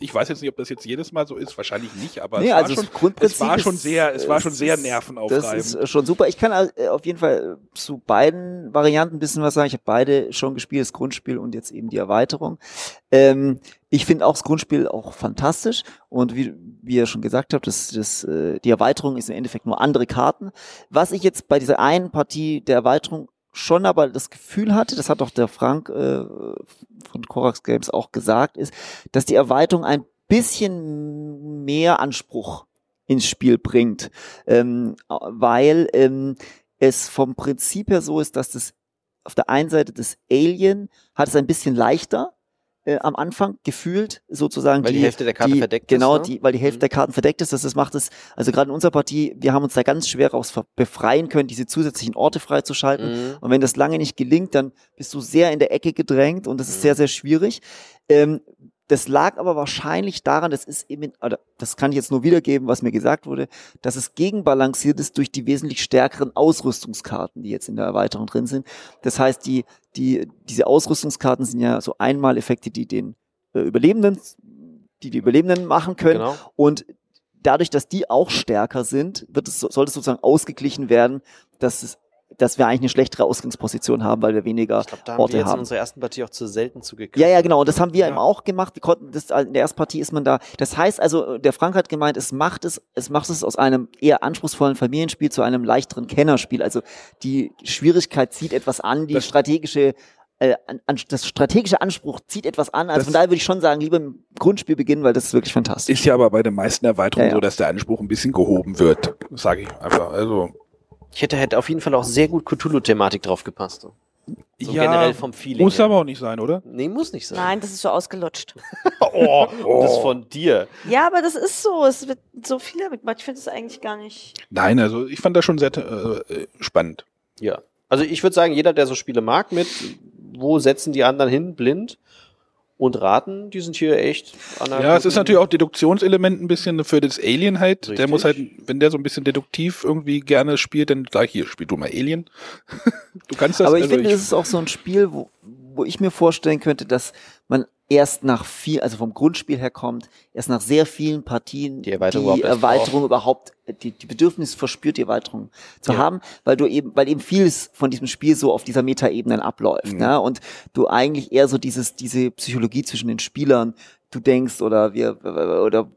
ich weiß jetzt nicht, ob das jetzt jedes Mal so ist, wahrscheinlich nicht, aber Nee, es, also war das schon, es war schon sehr, es war schon sehr nervenaufreibend. Das ist schon super. Ich kann äh, auf jeden Fall äh, zu beiden Varianten ein bisschen was sagen. Ich habe beide schon gespielt, das Grundspiel und jetzt eben die Erweiterung. Ähm, ich finde auch das Grundspiel auch fantastisch und wie, wie ihr schon gesagt habt, das, das, äh, die Erweiterung ist im Endeffekt nur andere Karten. Was ich jetzt bei dieser einen Partie der Erweiterung schon aber das Gefühl hatte, das hat auch der Frank äh, von Korax Games auch gesagt, ist, dass die Erweiterung ein bisschen mehr Anspruch ins Spiel bringt, ähm, weil ähm, es vom Prinzip her so ist, dass das auf der einen Seite das Alien hat es ein bisschen leichter, äh, am Anfang gefühlt sozusagen Weil die Hälfte der Karte die, verdeckt ist, genau ne? die weil die Hälfte Mhm. der Karten verdeckt ist das, das macht es also gerade in unserer Partie wir haben uns da ganz schwer raus befreien können diese zusätzlichen Orte freizuschalten Mhm. und wenn das lange nicht gelingt dann bist du sehr in der Ecke gedrängt und das ist Mhm. sehr sehr schwierig ähm, das lag aber wahrscheinlich daran, das ist eben, oder das kann ich jetzt nur wiedergeben, was mir gesagt wurde, dass es gegenbalanciert ist durch die wesentlich stärkeren Ausrüstungskarten, die jetzt in der Erweiterung drin sind. Das heißt, die, die, diese Ausrüstungskarten sind ja so Einmaleffekte, die den äh, Überlebenden, die die Überlebenden machen können. Genau. Und dadurch, dass die auch stärker sind, wird es, soll es sozusagen ausgeglichen werden, dass es, dass wir eigentlich eine schlechtere Ausgangsposition haben, weil wir weniger Ich glaube, da haben Orte wir jetzt haben. in unserer ersten Partie auch zu selten zugekriegt. ja, ja, genau. Und das haben wir Ja. eben auch gemacht. Wir konnten das, in der ersten Partie ist man da. Das heißt also, der Frank hat gemeint, es macht es, es macht es aus einem eher anspruchsvollen Familienspiel zu einem leichteren Kennerspiel. Also die Schwierigkeit zieht etwas an, die Das- strategische, äh, an, das strategische Anspruch zieht etwas an. Also Das- von daher würde ich schon sagen, lieber im Grundspiel beginnen, weil das ist wirklich fantastisch. Ist ja aber bei den meisten Erweiterungen Ja, ja. so, dass der Anspruch ein bisschen gehoben wird. Sage ich einfach. Also Ich hätte, hätte auf jeden Fall auch sehr gut Cthulhu-Thematik drauf gepasst. So ja, generell vom Feeling. muss her. aber auch nicht sein, oder? Nee, muss nicht sein. Nein, das ist so ausgelutscht. (laughs) Oh, das von dir. Ja, aber das ist so. Es wird so viel damit gemacht. Ich finde es eigentlich gar nicht. Nein, also ich fand das schon sehr äh, spannend. Ja. Also ich würde sagen, jeder, der so Spiele mag, mit wo setzen die anderen hin, blind und raten, die sind hier echt an Ja, es ist natürlich auch Deduktionselement ein bisschen für das Alien halt. Der Richtig. muss halt, wenn der so ein bisschen deduktiv irgendwie gerne spielt, dann gleich hier, spiel du mal Alien. (laughs) du kannst das. Aber ich also finde, es ist auch so ein Spiel, wo, wo ich mir vorstellen könnte, dass man erst nach viel, also vom Grundspiel her kommt, erst nach sehr vielen Partien Die Erweiterung überhaupt erst Erweiterung überhaupt, die, die Bedürfnis verspürt, die Erweiterung zu Ja. haben, weil du eben, weil eben vieles von diesem Spiel so auf dieser Metaebene abläuft, Mhm. ne? Und du eigentlich eher so dieses, diese Psychologie zwischen den Spielern, du denkst oder wir, oder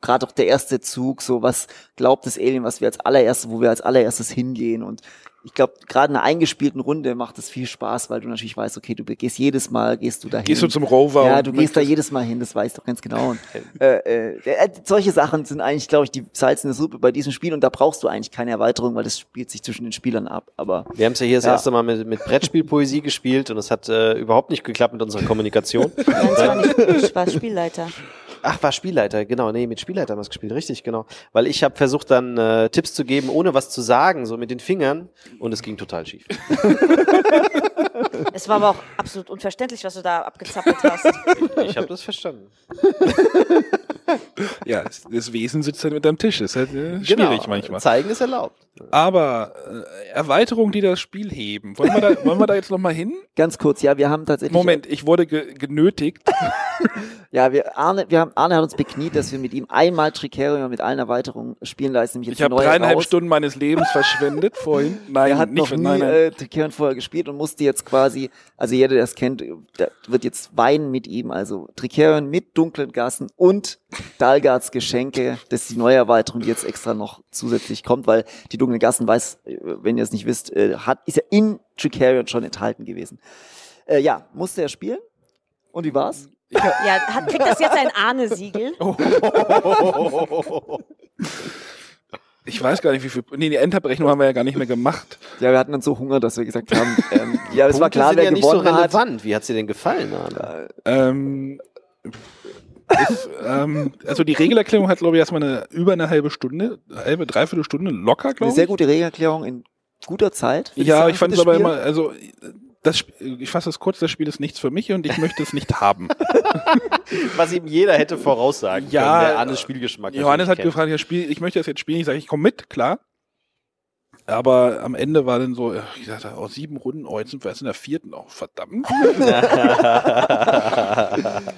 gerade auch der erste Zug, so was glaubt das Alien, was wir als allererstes, wo wir als allererstes hingehen und ich glaube, gerade in einer eingespielten Runde macht es viel Spaß, weil du natürlich weißt, okay, du gehst jedes Mal, gehst du dahin. Gehst du zum Rover ja, du gehst da jedes Mal hin, das weißt du doch ganz genau. Und, äh, äh, äh, solche Sachen sind eigentlich, glaube ich, die Salz in der Suppe bei diesem Spiel und da brauchst du eigentlich keine Erweiterung, weil das spielt sich zwischen den Spielern ab. Aber Wir haben es ja hier das Ja. erste Mal mit, mit Brettspielpoesie gespielt und es hat äh, überhaupt nicht geklappt mit unserer Kommunikation. Nein, war (laughs) nicht ich war Spielleiter. Ach, war Spielleiter, genau. Nee, mit Spielleiter haben wir es gespielt, richtig, genau. Weil ich habe versucht dann äh, Tipps zu geben, ohne was zu sagen, so mit den Fingern und es ging total schief. Es war aber auch absolut unverständlich, was du da abgezappelt hast. Ich habe das verstanden. (laughs) (laughs) Ja, das- Wesen sitzt dann mit am Tisch. Das ist halt äh, schwierig Genau, manchmal. Zeigen ist erlaubt. Aber äh, Erweiterungen, die das Spiel heben. Wollen wir da, (laughs) wollen wir da jetzt nochmal hin? ganz kurz, ja, wir haben tatsächlich. Moment, ich wurde ge genötigt. (laughs) Ja, wir, Arne, wir haben, Arne hat uns bekniet, dass wir mit ihm einmal Tricerion mit allen Erweiterungen spielen lassen. Ich habe dreieinhalb raus. Stunden meines Lebens verschwendet vorhin. Nein, er hat nicht noch nie nein, nein. Äh, Tricerion vorher gespielt und musste jetzt quasi, also jeder, der es kennt, der wird jetzt weinen mit ihm. Also Tricerion mit dunklen Gassen und Dalgards Geschenke. Das ist die neue Erweiterung, die jetzt extra noch zusätzlich kommt, weil die dunklen Gassen weiß, wenn ihr es nicht wisst, äh, hat, ist ja in Tricerion schon enthalten gewesen. Äh, ja, musste er spielen? Und wie war's? Ja, hat, kriegt das jetzt ein Ahne-Siegel? (laughs) Ich weiß gar nicht, wie viel. Nee, die Endabrechnung haben wir ja gar nicht mehr gemacht. Ja, wir hatten dann so Hunger, dass wir gesagt haben, ähm, ja, es war klar, sind wer ja nicht so gewonnen hat. relevant. Wie hat's dir denn gefallen, Arne? Ähm, ist, ähm, also die Regelerklärung hat, glaube ich, erstmal eine, über eine halbe Stunde, halbe, dreiviertel Stunde locker, Eine glaube ich. sehr gute Regelerklärung in guter Zeit. Ja, sagen, ich fand es aber immer, also das, ich fasse es kurz, das Spiel ist nichts für mich und ich möchte es nicht haben. (laughs) Was ihm jeder hätte voraussagen Ja, können, der Arnes Spielgeschmack Johannes hat kennt. gefragt, ja, Spiel, ich möchte das jetzt spielen. Ich sage, ich komme mit, klar. Aber am Ende war dann so, ich dachte, oh, sieben Runden, oh, jetzt sind wir erst in der vierten, oh, verdammt. (laughs)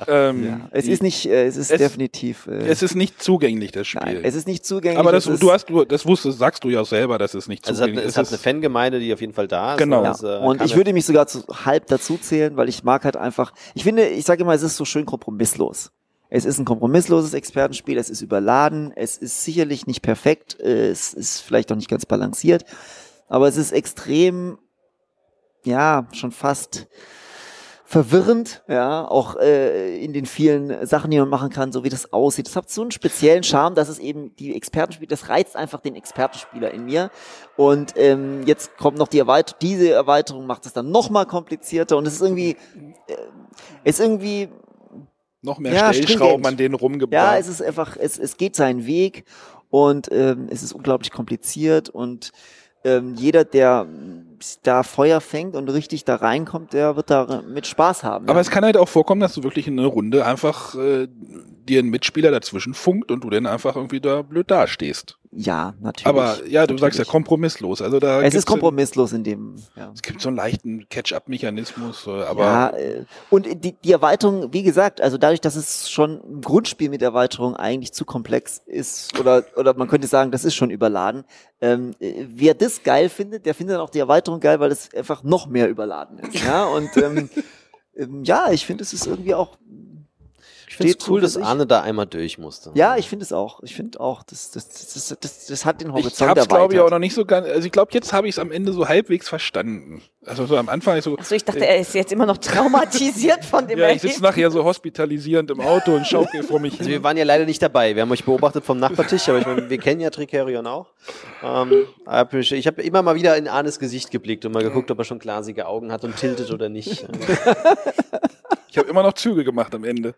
ähm, Ja, es ist nicht, äh, es ist Es- definitiv. Äh, es ist nicht zugänglich, das Spiel. nein, es ist nicht zugänglich. aber das, es ist, du hast, du, das wusstest, sagst du ja selber, dass es nicht Also es hat, zugänglich es ist. hat eine Fangemeinde, die auf jeden Fall da ist. Genau. ja. Das, äh, und ich würde mich sogar zu halb dazu zählen, weil ich mag halt einfach. Ich finde, ich sage immer, es ist so schön kompromisslos. Es ist ein kompromissloses Expertenspiel, es ist überladen, es ist sicherlich nicht perfekt, es ist vielleicht auch nicht ganz balanciert, aber es ist extrem, ja, schon fast verwirrend, ja, auch äh, in den vielen Sachen, die man machen kann, so wie das aussieht. Das hat so einen speziellen Charme, dass es eben die Expertenspieler, das reizt einfach den Expertenspieler in mir. Und ähm, jetzt kommt noch die Erweiterung, diese Erweiterung macht es dann noch mal komplizierter und es ist irgendwie, äh, es ist irgendwie Noch mehr Ja, Stellschrauben an denen rumgebracht. ja, es ist einfach, es, es geht seinen Weg und ähm, es ist unglaublich kompliziert und ähm, jeder, der da Feuer fängt und richtig da reinkommt, der wird da mit Spaß haben. Aber ja. es kann halt auch vorkommen, dass du wirklich in einer Runde einfach äh, dir ein Mitspieler dazwischen funkt und du dann einfach irgendwie da blöd dastehst. ja, natürlich. Aber ja, du sagst ja natürlich. kompromisslos. Also da Es ist kompromisslos in dem. Ja. Es gibt so einen leichten Catch-up-Mechanismus, äh, aber ja, äh, und die, die Erweiterung, wie gesagt, also dadurch, dass es schon ein Grundspiel mit Erweiterung eigentlich zu komplex ist, oder, oder man könnte sagen, das ist schon überladen, ähm, äh, wer das geil findet, der findet dann auch die Erweiterung geil, weil es einfach noch mehr überladen ist. Ja, und ähm, (laughs) ähm, ja, ich finde, es ist irgendwie auch. Ich finde steht es cool, dass. Arne da einmal durch musste. Ja, ich finde es auch. Ich finde auch, das, das, das, das, das, das hat den ich Horizont habe es glaube ich auch noch nicht so ganz. Also ich glaube, jetzt habe ich es am Ende so halbwegs verstanden. Also so am Anfang ich so. Also ich dachte, er ist jetzt immer noch traumatisiert von dem Ja, ich sitze nachher so hospitalisierend im Auto und schaukel (laughs) vor mich Also hin. wir waren ja leider nicht dabei. Wir haben euch beobachtet vom Nachbartisch, aber ich meine, wir kennen ja Tricerion auch. Ähm, hab ich ich habe immer mal wieder in Arnes Gesicht geblickt und mal geguckt, ob er schon glasige Augen hat und tiltet oder nicht. (laughs) (laughs) Ich habe immer noch Züge gemacht am Ende.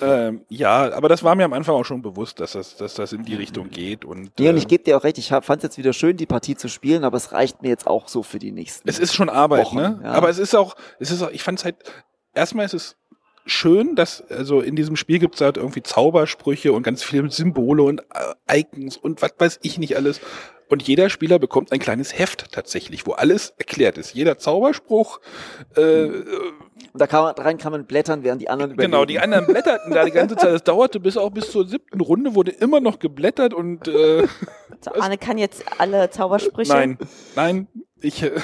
ähm, ja, aber das war mir am Anfang auch schon bewusst, dass das, dass das in die Richtung geht. Und, Nee, und äh, ich gebe dir auch recht, ich fand es jetzt wieder schön, die Partie zu spielen, aber es reicht mir jetzt auch so für die nächsten. Es ist schon Arbeit, Wochen, ne? ja. Aber es ist auch, es ist auch, ich fand es halt, erstmal ist es schön, dass, also in diesem Spiel gibt es halt irgendwie Zaubersprüche und ganz viele Symbole und äh, Icons und was weiß ich nicht alles. Und jeder Spieler bekommt ein kleines Heft tatsächlich, wo alles erklärt ist. Jeder Zauberspruch, äh, Und da kann man, rein kann man blättern, während die anderen überlegen. genau, die anderen blätterten da die ganze Zeit. Es dauerte bis auch bis zur siebten Runde, wurde immer noch geblättert und äh, (laughs) So, Arne kann jetzt alle Zaubersprüche. Nein, nein, ich. Äh (laughs)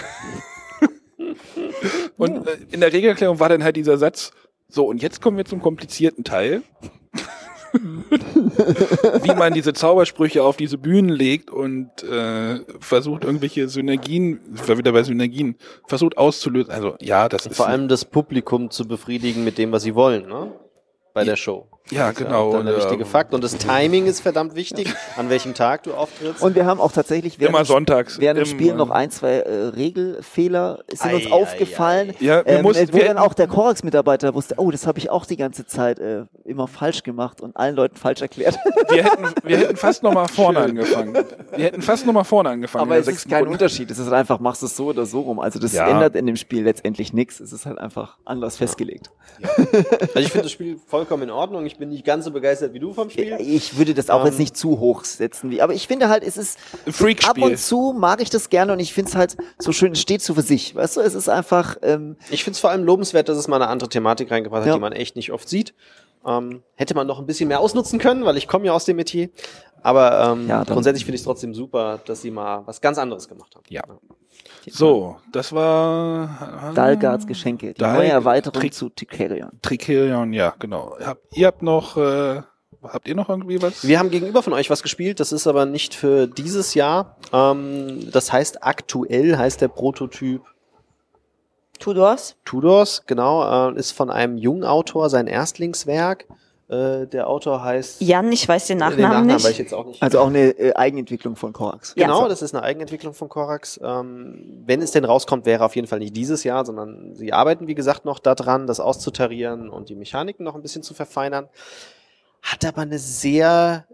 und äh, in der Regelerklärung war dann halt dieser Satz, so, und jetzt kommen wir zum komplizierten Teil. (laughs) Wie man diese Zaubersprüche auf diese Bühnen legt und äh, versucht, irgendwelche Synergien, ich war wieder bei Synergien, versucht auszulösen. Also, ja, das ist. Vor allem das Publikum zu befriedigen mit dem, was sie wollen, ne? Bei der Show. Ja, Das ist genau. Dann der äh, Fakt. Und das Timing ist verdammt wichtig, (laughs) an welchem Tag du auftrittst. Und wir haben auch tatsächlich während, Immer dem- sonntags. während Im, Spiel äh, noch ein, zwei äh, Regelfehler sind uns Ei, aufgefallen. Ja, wir Ähm, mussten, wo wir, dann auch der Korax-Mitarbeiter wusste, oh, das habe ich auch die ganze Zeit äh, immer falsch gemacht und allen Leuten falsch erklärt. wir, hätten, (laughs) wir hätten fast noch mal vorne angefangen. Wir hätten fast noch mal vorne angefangen. Aber in es der ist kein Runde. Unterschied. Es ist halt einfach, machst du es so oder so rum. Also das Ja. ändert in dem Spiel letztendlich nichts. Es ist halt einfach anders festgelegt. Also ich finde das Spiel vollkommen in Ordnung. Ich bin nicht ganz so begeistert wie du vom Spiel. Ich würde das auch Ähm, jetzt nicht zu hoch setzen. Wie, aber ich finde halt, es ist ab Freakspiel. und zu mag ich das gerne und ich finde es halt so schön, es steht so für sich. Weißt du, es ist einfach, ähm, Ich finde es vor allem lobenswert, dass es mal eine andere Thematik reingebracht hat, Ja. die man echt nicht oft sieht. Ähm, hätte man noch ein bisschen mehr ausnutzen können, weil ich komme ja aus dem Metier. Aber ähm, Ja, grundsätzlich finde ich es trotzdem super, dass sie mal was ganz anderes gemacht haben. Ja. So, das war Dalgards Geschenke, die Dal- neue Erweiterung Trick- zu Tikerion. Tricerion, ja, genau. Hab, ihr habt noch, äh, habt ihr noch irgendwie was? Wir haben gegenüber von euch was gespielt, das ist aber nicht für dieses Jahr. Ähm, das heißt, aktuell heißt der Prototyp Tudors. Tudors, genau, äh, ist von einem jungen Autor, sein Erstlingswerk. Äh, der Autor heißt Jan, ich weiß den den Nachnamen weiß ich nicht. jetzt auch nicht. Also auch eine äh, Eigenentwicklung von Korax. Ja. Genau, das ist eine Eigenentwicklung von Korax. Ähm, wenn es denn rauskommt, wäre auf jeden Fall nicht dieses Jahr, sondern sie arbeiten, wie gesagt, noch daran, das auszutarieren und die Mechaniken noch ein bisschen zu verfeinern. Hat aber eine sehr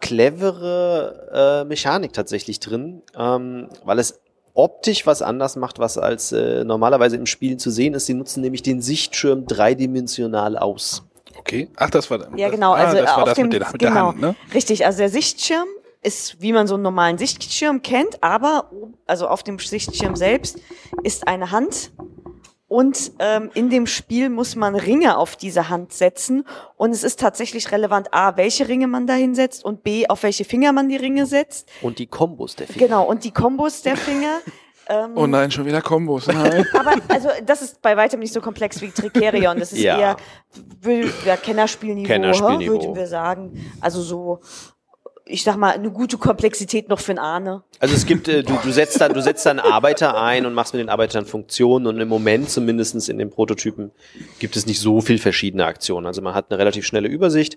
clevere äh, Mechanik tatsächlich drin, ähm, weil es optisch was anders macht, was als äh, normalerweise im Spiel zu sehen ist. Sie nutzen nämlich den Sichtschirm dreidimensional aus. Okay. Ach, das war Ja, das, genau, Ah, also das war auf das dem, mit, der, mit genau, der Hand, ne? richtig, also der Sichtschirm ist, wie man so einen normalen Sichtschirm kennt, aber also auf dem Sichtschirm selbst ist eine Hand und ähm, in dem Spiel muss man Ringe auf diese Hand setzen und es ist tatsächlich relevant, a, welche Ringe man da hinsetzt und b, auf welche Finger man die Ringe setzt. Und die Kombos der Finger. Genau, und die Kombos der Finger. (laughs) Ähm, Oh nein, schon wieder Kombos. Nein. (laughs) aber also das ist bei weitem nicht so komplex wie Tricerion. Das ist Ja. eher ja, Kennerspielniveau, Kennerspielniveau. würden wir sagen. Also so ich sag mal, eine gute Komplexität noch für einen Arne. Also es gibt, äh, du, du setzt dann, du setzt dann Arbeiter ein und machst mit den Arbeitern Funktionen und im Moment zumindestens in den Prototypen gibt es nicht so viel verschiedene Aktionen. Also man hat eine relativ schnelle Übersicht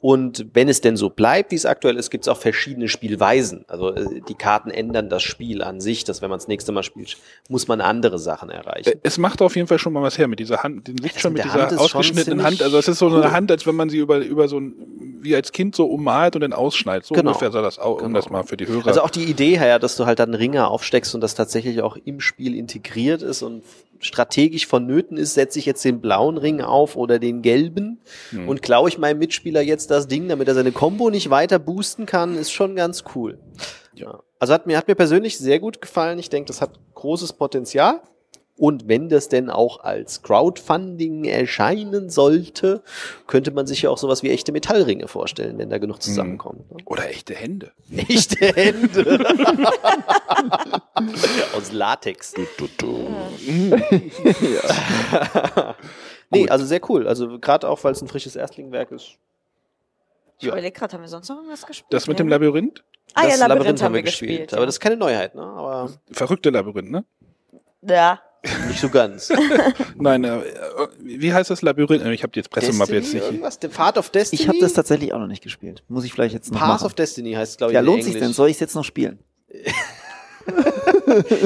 und wenn es denn so bleibt, wie es aktuell ist, gibt es auch verschiedene Spielweisen. Also äh, die Karten ändern das Spiel an sich, dass wenn man das nächste Mal spielt, muss man andere Sachen erreichen. Äh, Es macht auf jeden Fall schon mal was her mit dieser Hand, den Das schon mit mit dieser Hand ausgeschnittenen Hand. Also es ist so cool. eine Hand, als wenn man sie über, über so ein, wie als Kind so ummalt und dann ausschneidet. So Genau. ungefähr sah das auch, um Genau. das mal für die Hörer. Also auch die Idee her, dass du halt dann Ringe aufsteckst und das tatsächlich auch im Spiel integriert ist und strategisch vonnöten ist, setze ich jetzt den blauen Ring auf oder den gelben Hm. und klaue ich meinem Mitspieler jetzt das Ding, damit er seine Combo nicht weiter boosten kann, ist schon ganz cool. Ja. Also hat mir, hat mir persönlich sehr gut gefallen. Ich denke, das hat großes Potenzial. Und wenn das denn auch als Crowdfunding erscheinen sollte, könnte man sich ja auch sowas wie echte Metallringe vorstellen, wenn da genug zusammenkommt. Ne? Oder echte Hände. Echte Hände. (laughs) Aus Latex. (laughs) (laughs) nee, also sehr cool. Also gerade auch, weil es ein frisches Erstlingswerk ist. Ich Ja. überlege gerade, haben wir sonst noch irgendwas gespielt? Das mit dem Nee. Labyrinth? Ah ja, Das Labyrinth, haben wir gespielt. Aber ja. das ist keine Neuheit, ne? Aber Verrückte Labyrinth, ne? ja. nicht so ganz. (laughs) Nein, äh, wie heißt das Labyrinth? Ich habe die jetzt Pressemappe jetzt nicht. irgendwas? The Path of Destiny? Ich habe das tatsächlich auch noch nicht gespielt. Muss ich vielleicht jetzt noch Path machen. of Destiny heißt, glaube ich, Ja, lohnt sich denn? Soll ich es jetzt noch spielen? (laughs)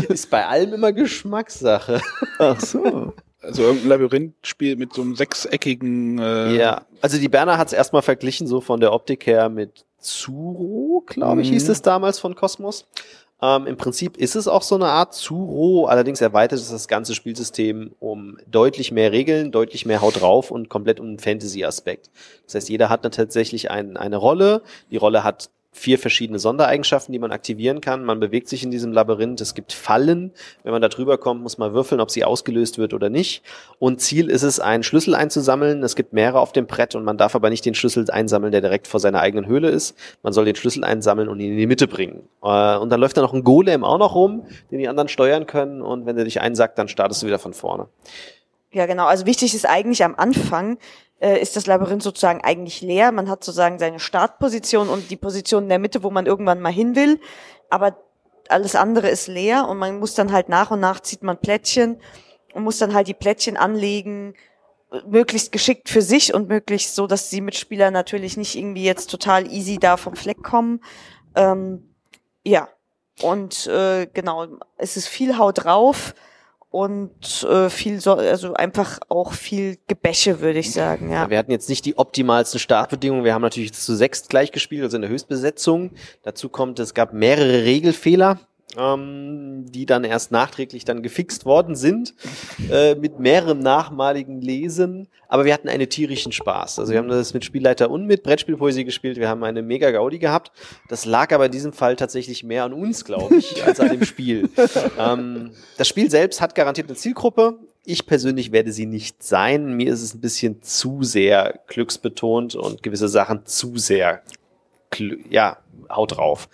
Ist bei allem immer Geschmackssache. Ach so. (laughs) Also irgendein Labyrinthspiel mit so einem sechseckigen. Äh, Ja, also die Berner hat es erstmal verglichen, so von der Optik her mit Zuro, glaube ich, Mhm. hieß es damals von Cosmos. Ähm, Im Prinzip ist es auch so eine Art Zuro, allerdings erweitert es das ganze Spielsystem um deutlich mehr Regeln, deutlich mehr Haut drauf und komplett um einen Fantasy-Aspekt. Das heißt, jeder hat dann tatsächlich ein, eine Rolle. Die Rolle hat vier verschiedene Sondereigenschaften, die man aktivieren kann. Man bewegt sich in diesem Labyrinth. Es gibt Fallen. Wenn man da drüber kommt, muss man würfeln, ob sie ausgelöst wird oder nicht. Und Ziel ist es, einen Schlüssel einzusammeln. Es gibt mehrere auf dem Brett und man darf aber nicht den Schlüssel einsammeln, der direkt vor seiner eigenen Höhle ist. Man soll den Schlüssel einsammeln und ihn in die Mitte bringen. Äh, Und dann läuft da noch ein Golem auch noch rum, den die anderen steuern können. Und wenn der dich einsackt, dann startest du wieder von vorne. Ja, genau. Also wichtig ist eigentlich am Anfang, ist das Labyrinth sozusagen eigentlich leer. Man hat sozusagen seine Startposition und die Position in der Mitte, wo man irgendwann mal hin will. Aber alles andere ist leer und man muss dann halt nach und nach zieht man Plättchen und muss dann halt die Plättchen anlegen, äh, möglichst geschickt für sich und möglichst so, dass die Mitspieler natürlich nicht irgendwie jetzt total easy da vom Fleck kommen. Ähm, ja. Und äh, genau, es ist viel Haut drauf und äh, viel so, also einfach auch viel Gebäsche, würde ich sagen, ja. Wir hatten jetzt nicht die optimalsten Startbedingungen. Wir haben natürlich zu sechst gleich gespielt, also in der Höchstbesetzung. Dazu kommt, es gab mehrere Regelfehler, ähm, die dann erst nachträglich dann gefixt worden sind, äh, mit mehrerem nachmaligen Lesen. Aber wir hatten einen tierischen Spaß. Also wir haben das mit Spielleiter und mit Brettspielpoesie gespielt. Wir haben eine mega Gaudi gehabt. Das lag aber in diesem Fall tatsächlich mehr an uns, glaube ich, als an dem Spiel. (laughs) ähm, das Spiel selbst hat garantiert eine Zielgruppe. Ich persönlich werde sie nicht sein. Mir ist es ein bisschen zu sehr glücksbetont und gewisse Sachen zu sehr, ja, haut drauf.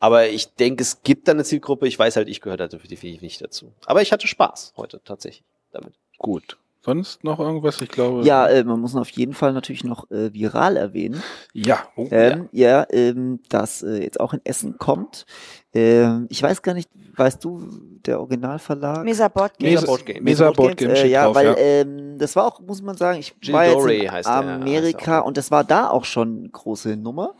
Aber ich denke, es gibt da eine Zielgruppe. Ich weiß halt, ich gehöre da definitiv nicht dazu. Aber ich hatte Spaß heute tatsächlich damit. Gut. Sonst noch irgendwas? Ich glaube. Ja, äh, man muss auf jeden Fall natürlich noch äh, viral erwähnen. Ja. Oh, Ähm, ja, ähm, das äh, jetzt auch in Essen kommt. Ähm, ich weiß gar nicht, weißt du, der Originalverlag? Mesa Board Game. Mesa Board Game. Mesa Board Game äh, ja, drauf, weil ja. Ähm, das war auch, muss man sagen, ich Jill war jetzt Dorey in der, er Amerika auch. und das war da auch schon eine große Nummer.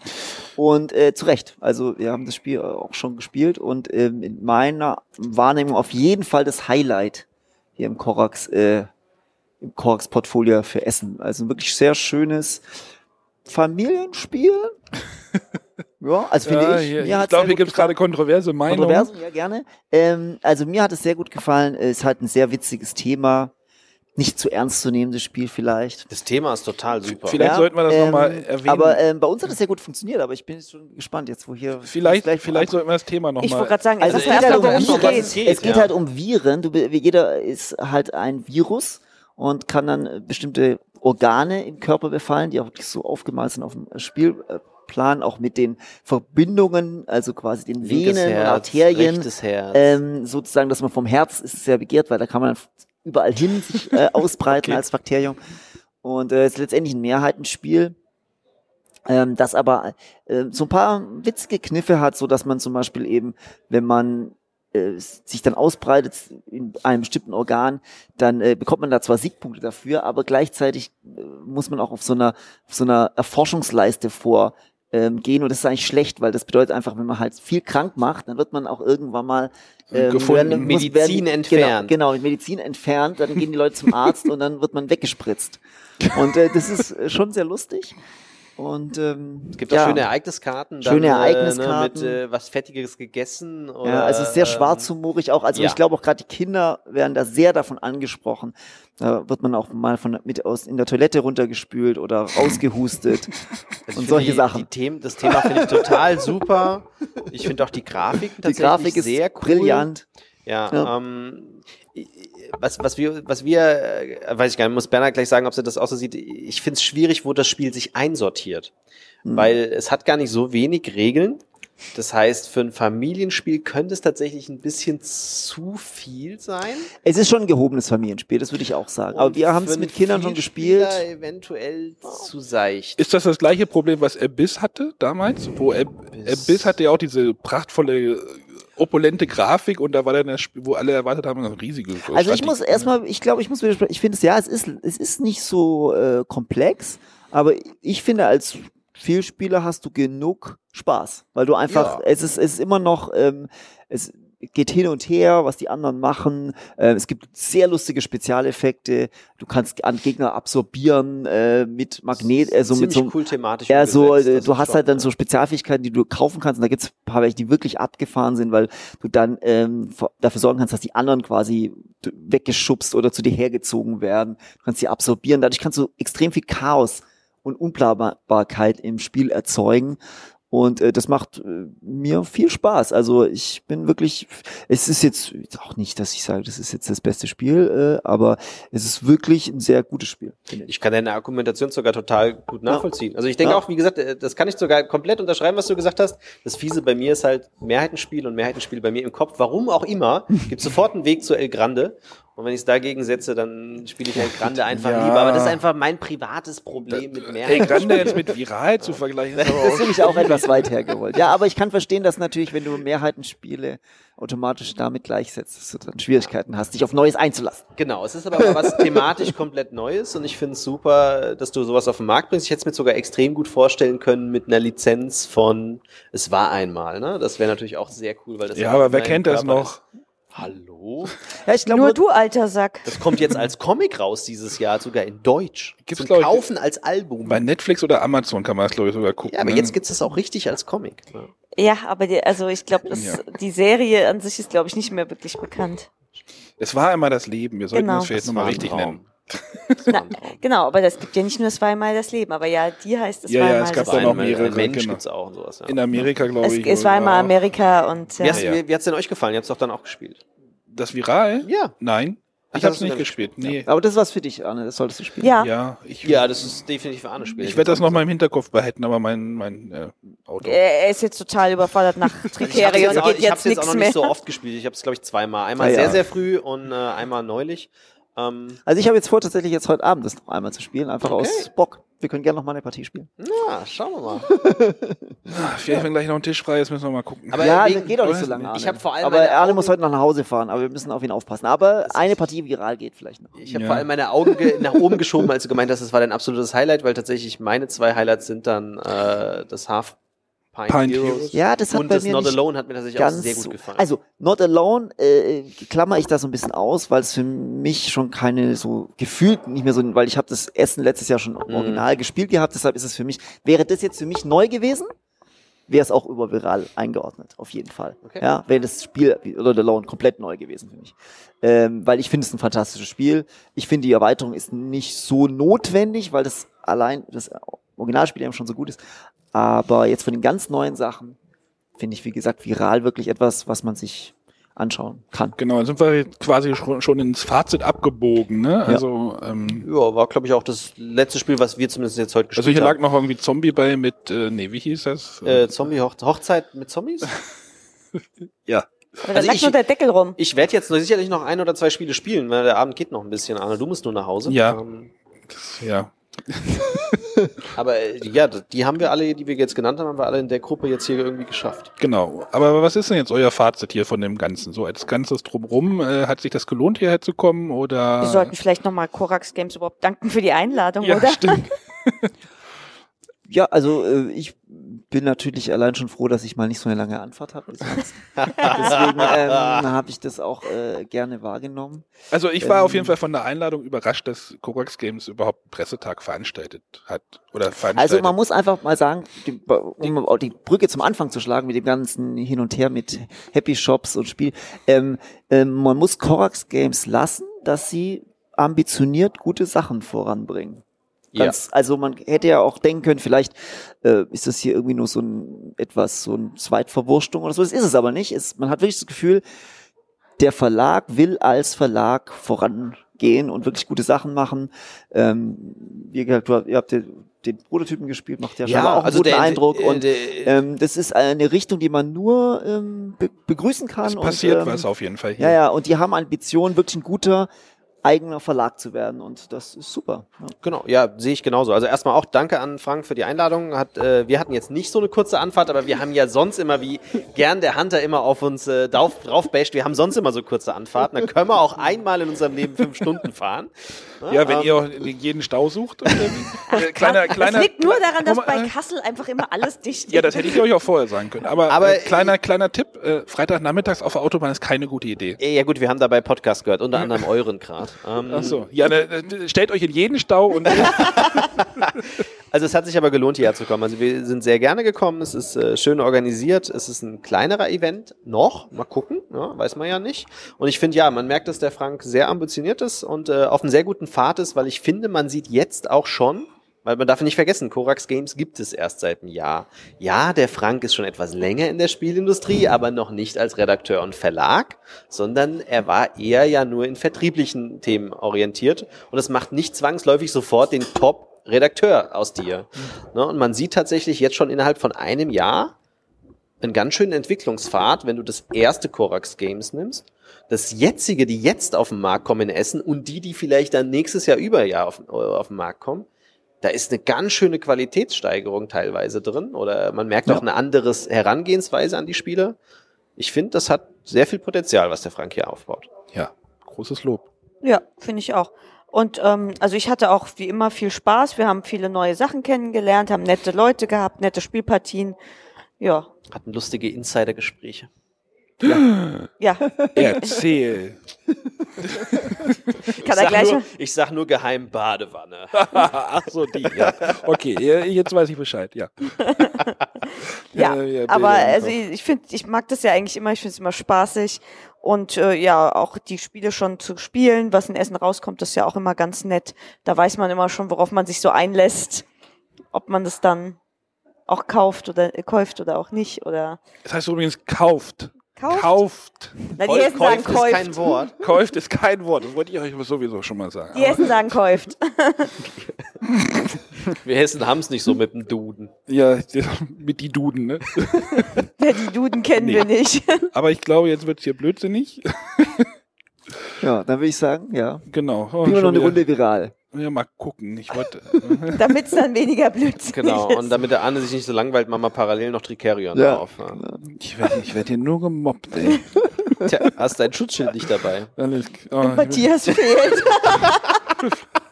Und äh, zu Recht. Also wir haben das Spiel auch schon gespielt und ähm, in meiner Wahrnehmung auf jeden Fall das Highlight hier im Korax, äh, im Korax Portfolio für Essen. Also ein wirklich sehr schönes Familienspiel. (laughs) ja, also finde Ja, ich. hier, Mir ich glaube, hier gibt es gerade kontroverse Meinungen. Kontroversen, ja gerne. Ähm, also mir hat es sehr gut gefallen. Es ist halt ein sehr witziges Thema. Nicht zu ernst zu nehmendes Spiel vielleicht. Das Thema ist total super. Vielleicht sollten wir das noch mal erwähnen. Aber ähm, bei uns hat es sehr gut funktioniert, aber ich bin jetzt schon gespannt, jetzt wo hier. vielleicht, gleich vielleicht sollten wir das Thema Ich wollte nochmal. gerade sagen, Also also es geht, erstmal, halt um worum Viren. es geht. Es geht ja. halt um Viren. Du, jeder ist halt ein Virus und kann dann äh, bestimmte Organe im Körper befallen, die auch wirklich so aufgemalt sind auf dem Spielplan, auch mit den Verbindungen, also quasi den Linkes Venen und Herz, Arterien. rechtes Herz. Ähm, sozusagen, dass man vom Herz ist sehr begehrt, weil da kann man überall hin sich äh, (laughs) ausbreiten Okay. als Bakterium. Und äh, es ist letztendlich ein Mehrheitenspiel. ähm, das aber äh, so ein paar witzige Kniffe hat, so dass man zum Beispiel eben, wenn man äh, sich dann ausbreitet in einem bestimmten Organ, dann äh, bekommt man da zwar Siegpunkte dafür, aber gleichzeitig äh, muss man auch auf so einer, auf so einer Erforschungsleiste vor ähm, gehen und das ist eigentlich schlecht, weil das bedeutet einfach, wenn man halt viel krank macht, dann wird man auch irgendwann mal ähm, Gefunden. werden- muss- Medizin werden, entfernt. Genau, genau, mit Medizin entfernt, dann gehen die Leute zum Arzt und dann wird man weggespritzt. (laughs) Und äh, das ist äh, schon sehr lustig. Und ähm, Es gibt ja, auch schöne Ereigniskarten. Schöne dann, Ereigniskarten. Äh, ne, mit äh, was Fettiges gegessen. Oder, Ja, also sehr ähm, schwarzhumorig auch. Also ja. ich glaube auch gerade die Kinder werden da sehr davon angesprochen. Da wird man auch mal von mit aus in der Toilette runtergespült oder rausgehustet (laughs) Also und solche die, Sachen. Die Themen, das Thema finde ich total super. Ich finde auch die Grafik Die tatsächlich Grafik ist sehr cool. brillant. Ja, Ja. Ähm, was, was wir, was wir, äh, weiß ich gar nicht, muss Bernhard gleich sagen, ob sie das auch so sieht. Ich finde es schwierig, wo das Spiel sich einsortiert. Hm. Weil es hat gar nicht so wenig Regeln. Das heißt, für ein Familienspiel könnte es tatsächlich ein bisschen zu viel sein. Es ist schon ein gehobenes Familienspiel, das würde ich auch sagen. Aber Und wir haben es mit Kindern schon gespielt. Eventuell zu seicht. Ist das das gleiche Problem, was Abyss hatte damals? Wo Ab Abyss. Abyss hatte ja auch diese prachtvolle, opulente Grafik und da war dann das Spiel, wo alle erwartet haben, ein riesiges. Also ich muss erstmal, ich glaube, ich muss widersprechen. Ich finde es ja, es ist, es ist nicht so äh, komplex, aber ich finde, als Vielspieler hast du genug Spaß, weil du einfach, Ja. es ist, es ist immer noch, ähm, es geht hin und her, was die anderen machen. Äh, es gibt sehr lustige Spezialeffekte. Du kannst an Gegner absorbieren äh, mit Magnet, also mit so cool thematisch. ja, so, äh, du hast schon, halt dann ja. so Spezialfähigkeiten, die du kaufen kannst. Und da gibt's ein paar welche, die wirklich abgefahren sind, weil du dann ähm, dafür sorgen kannst, dass die anderen quasi weggeschubst oder zu dir hergezogen werden. Du kannst sie absorbieren. Dadurch kannst du extrem viel Chaos und Unplanbarkeit im Spiel erzeugen. Und äh, das macht äh, mir viel Spaß. Also ich bin wirklich, es ist jetzt auch nicht, dass ich sage, das ist jetzt das beste Spiel, äh, aber es ist wirklich ein sehr gutes Spiel. ich. Ich kann deine Argumentation sogar total gut nachvollziehen. Also ich denke Ja. auch, wie gesagt, äh, das kann ich sogar komplett unterschreiben, was du gesagt hast. Das Fiese bei mir ist halt Mehrheitenspiel und Mehrheitenspiel bei mir im Kopf. Warum auch immer, (laughs) gibt sofort einen Weg zu El Grande. Und wenn ich es dagegen setze, dann spiele ich El Grande einfach Ja. lieber. Aber das ist einfach mein privates Problem mit Ey, Mehrheiten. Grande jetzt mit (laughs) Viral zu vergleichen, ist aber Das auch ist nämlich auch etwas weit hergeholt. Ja, aber ich kann verstehen, dass natürlich, wenn du Mehrheitenspiele automatisch damit gleichsetzt, dass du dann Schwierigkeiten hast, dich auf Neues einzulassen. Genau, es ist aber was thematisch komplett Neues und ich finde es super, dass du sowas auf den Markt bringst. Ich hätte es mir sogar extrem gut vorstellen können mit einer Lizenz von Es war einmal, ne? Das wäre natürlich auch sehr cool, weil das Ja, auch aber wer kennt das Körper noch? Ist. Hallo? Ja, ich glaube, Nur du, alter Sack. Das kommt jetzt als Comic raus dieses Jahr, sogar in Deutsch. Gibt's, Zum glaub ich, Kaufen als Album. Bei Netflix oder Amazon kann man das, glaube ich, sogar gucken. Ja, aber ne? jetzt gibt es auch richtig als Comic. Ja. Ja, aber die, also ich glaube, Ja. die Serie an sich ist, glaube ich, nicht mehr wirklich bekannt. Es war einmal das Leben. Wir sollten Genau. das vielleicht Das nochmal richtig nennen. (laughs) Na, genau, aber das gibt ja nicht nur zweimal das Leben, aber ja, die heißt es Ja, ja, zweimal es gab das da noch Leben. Ein- mehrere, Ein Mensch genau. gibt's auch und sowas. Ja. In Amerika, glaube Es, ich. es war einmal auch. Amerika und Wie, ja. hast, Ja. wie, wie hat's denn euch gefallen? Ihr habt's doch dann auch gespielt. Das Viral? Ja. Nein. Ich habe es nicht dann gespielt. Nee. aber das was für dich, Arne, das solltest du spielen. ja. Ja, ich, Ja, das ist definitiv für Arne spielen. ich werde das noch mal im Hinterkopf behalten, aber mein, mein äh, Auto. Er ist jetzt total überfordert nach (laughs) habe Trickeria jetzt, und auch, geht ich hab's jetzt jetzt auch nichts noch mehr. nicht so oft gespielt. Ich habe es, glaube ich, zweimal. Einmal Ah, ja. sehr, sehr früh und äh, einmal neulich. Ähm, Also ich habe jetzt vor, tatsächlich jetzt heute Abend das noch einmal zu spielen, einfach Okay. aus Bock. Wir können gerne noch mal eine Partie spielen. na, schauen wir mal. Ah, Vielleicht, wenn gleich noch ein Tisch frei ist, müssen wir mal gucken. Aber ja, wegen- das geht auch nicht so lange. Arne. Ich hab vor allem aber Arne Augen- muss heute noch nach Hause fahren, aber wir müssen auf ihn aufpassen. Aber eine Partie viral geht vielleicht noch. Ich habe Ja. vor allem meine Augen ge nach oben geschoben, als du gemeint hast, das war dein absolutes Highlight, weil tatsächlich meine zwei Highlights sind dann äh, das Half Pint, Pint Heroes. Heroes. Ja, das hat und bei das mir Not nicht Alone hat mir tatsächlich auch sehr gut gefallen. Also, Not Alone äh, klammer ich da so ein bisschen aus, weil es für mich schon keine so gefühlt nicht mehr so, weil ich habe das Essen letztes Jahr schon Mhm. original gespielt gehabt, deshalb ist es für mich, wäre das jetzt für mich neu gewesen, wäre es auch über viral eingeordnet, auf jeden Fall. Okay. Ja, wäre das Spiel Not Alone komplett neu gewesen für mich. Ähm, weil ich finde es ein fantastisches Spiel. Ich finde die Erweiterung ist nicht so notwendig, weil das allein das Originalspiel eben schon so gut ist. Aber jetzt von den ganz neuen Sachen finde ich, wie gesagt, viral wirklich etwas, was man sich anschauen kann. Genau, dann sind wir quasi schon, schon ins Fazit abgebogen, ne? Also, ähm, ja, war glaube ich auch das letzte Spiel, was wir zumindest jetzt heute gespielt also hier lag haben. noch irgendwie Zombie bei mit, äh, nee, wie hieß das? Äh, Zombie -Hoch Hochzeit mit Zombies? (laughs) ja. Aber da Also lag ich- nur der Deckel rum. Ich werde jetzt noch sicherlich noch ein oder zwei Spiele spielen, weil der Abend geht noch ein bisschen, Arne. Du musst nur nach Hause. Ja. Ähm, Das, ja. Aber äh, ja, die haben wir alle, die wir jetzt genannt haben, haben wir alle in der Gruppe jetzt hier irgendwie geschafft. Genau. Aber was ist denn jetzt euer Fazit hier von dem Ganzen? So als Ganzes drumrum, äh, hat sich das gelohnt, hierher zu kommen oder? Wir sollten vielleicht nochmal Korax Games überhaupt danken für die Einladung, ja, oder? stimmt. (laughs) Ja, also äh, ich bin natürlich allein schon froh, dass ich mal nicht so eine lange Anfahrt habe. (laughs) Deswegen ähm, habe ich das auch äh, gerne wahrgenommen. Also ich war Ähm, auf jeden Fall von der Einladung überrascht, dass Korax Games überhaupt einen Pressetag veranstaltet hat. Oder veranstaltet. Also man muss einfach mal sagen, die, um auch die Brücke zum Anfang zu schlagen mit dem ganzen Hin und Her mit Happy Shops und Spiel, ähm, ähm, man muss Korax Games lassen, dass sie ambitioniert gute Sachen voranbringen. Ganz, Also man hätte ja auch denken können, vielleicht äh, ist das hier irgendwie nur so ein etwas so ein Zweitverwurstung oder so. Das ist es aber nicht. Es, man hat wirklich das Gefühl, der Verlag will als Verlag vorangehen und wirklich gute Sachen machen. Ähm, wie gesagt, du, ihr habt den, den Prototypen gespielt, macht ja, scheinbar auch einen guten der- Eindruck. äh, und der- ähm, das ist eine Richtung, die man nur ähm, be begrüßen kann. es passiert und, ähm, was auf jeden Fall hier. Ja, ja, und die haben Ambitionen, wirklich ein guter eigener Verlag zu werden und das ist super. Ja. Genau, ja, sehe ich genauso. Also erstmal auch danke an Frank für die Einladung. Hat, äh, wir hatten jetzt nicht so eine kurze Anfahrt, aber wir haben ja sonst immer, wie gern der Hunter immer auf uns äh, drauf, drauf basht, wir haben sonst immer so kurze Anfahrten. Da können wir auch einmal in unserem Leben fünf Stunden fahren. Ja, wenn ähm, ihr auch jeden Stau sucht. Äh, (laughs) kleiner, kleiner, es liegt nur daran, dass bei äh, Kassel einfach immer alles dicht ist. Ja, das hätte ich euch auch vorher sagen können. Aber, Aber, äh, kleiner, kleiner Tipp, äh, Freitagnachmittags auf der Autobahn ist keine gute Idee. äh, Ja gut, wir haben dabei Podcast gehört, unter anderem euren gerade. Ähm, Ach so. Ja, ne, äh, stellt euch in jeden Stau und (laughs) Also es hat sich aber gelohnt, hierher zu kommen. Also wir sind sehr gerne gekommen. Es ist äh, schön organisiert. Es ist ein kleinerer Event noch. Mal gucken, ja, weiß man ja nicht. Und ich finde ja, man merkt, dass der Frank sehr ambitioniert ist und äh, auf einem sehr guten Pfad ist, weil ich finde, man sieht jetzt auch schon, weil man darf nicht vergessen, Korax Games gibt es erst seit einem Jahr. Ja, der Frank ist schon etwas länger in der Spielindustrie, aber noch nicht als Redakteur und Verlag, sondern er war eher ja nur in vertrieblichen Themen orientiert. Und das macht nicht zwangsläufig sofort den Top-Redakteur aus dir. Ne? Und man sieht tatsächlich jetzt schon innerhalb von einem Jahr einen ganz schönen Entwicklungspfad, wenn du das erste Korax Games nimmst, das jetzige, die jetzt auf den Markt kommen in Essen und die, die vielleicht dann nächstes Jahr Überjahr auf, äh, auf den Markt kommen, da ist eine ganz schöne Qualitätssteigerung teilweise drin oder man merkt auch eine andere Herangehensweise an die Spiele. Ich finde, das hat sehr viel Potenzial, was der Frank hier aufbaut. ja, großes Lob. Ja, finde ich auch. Und ähm, also ich hatte auch wie immer viel Spaß. Wir haben viele neue Sachen kennengelernt, haben nette Leute gehabt, nette Spielpartien. Ja, Hatten lustige Insider-Gespräche. Ja, Erzähl. (laughs) kann er gleich. nur, ich sag nur geheim Badewanne. (laughs) Ach so, die, ja. Okay, ja, jetzt weiß ich Bescheid, ja. Ja, ja, aber also ich, ich finde, ich mag das ja eigentlich immer, ich finde es immer spaßig und äh, ja, auch die Spiele schon zu spielen, was in Essen rauskommt, das ist ja auch immer ganz nett. Da weiß man immer schon, worauf man sich so einlässt, ob man das dann auch kauft oder äh, kauft oder auch nicht oder Das heißt übrigens kauft. Kauft. Kauft. Na, die Hessen sagen Käuft ist kein. Wort. (laughs) Kauft ist kein Wort. Das wollte ich euch sowieso schon mal sagen. Die Hessen sagen kauft. (laughs) Wir Hessen haben es nicht so mit dem Duden. Ja, (laughs) mit die Duden, ne? Ja, die Duden kennen Nee. wir nicht. Aber ich glaube, jetzt wird es hier blödsinnig. Ja, dann würde ich sagen, ja. Genau. Oh, Gehen wir noch eine wieder- Runde viral. Ja, mal gucken. Ich wollte. (laughs) (laughs) Damit es dann weniger blödsinnig Genau. ist. Und damit der Anne sich nicht so langweilt, machen wir parallel noch Tricerion Ja. drauf. Ja. ich werde ich werd hier nur gemobbt, ey. Tja, hast dein Schutzschild nicht dabei. Alles, oh, Matthias fehlt. (laughs)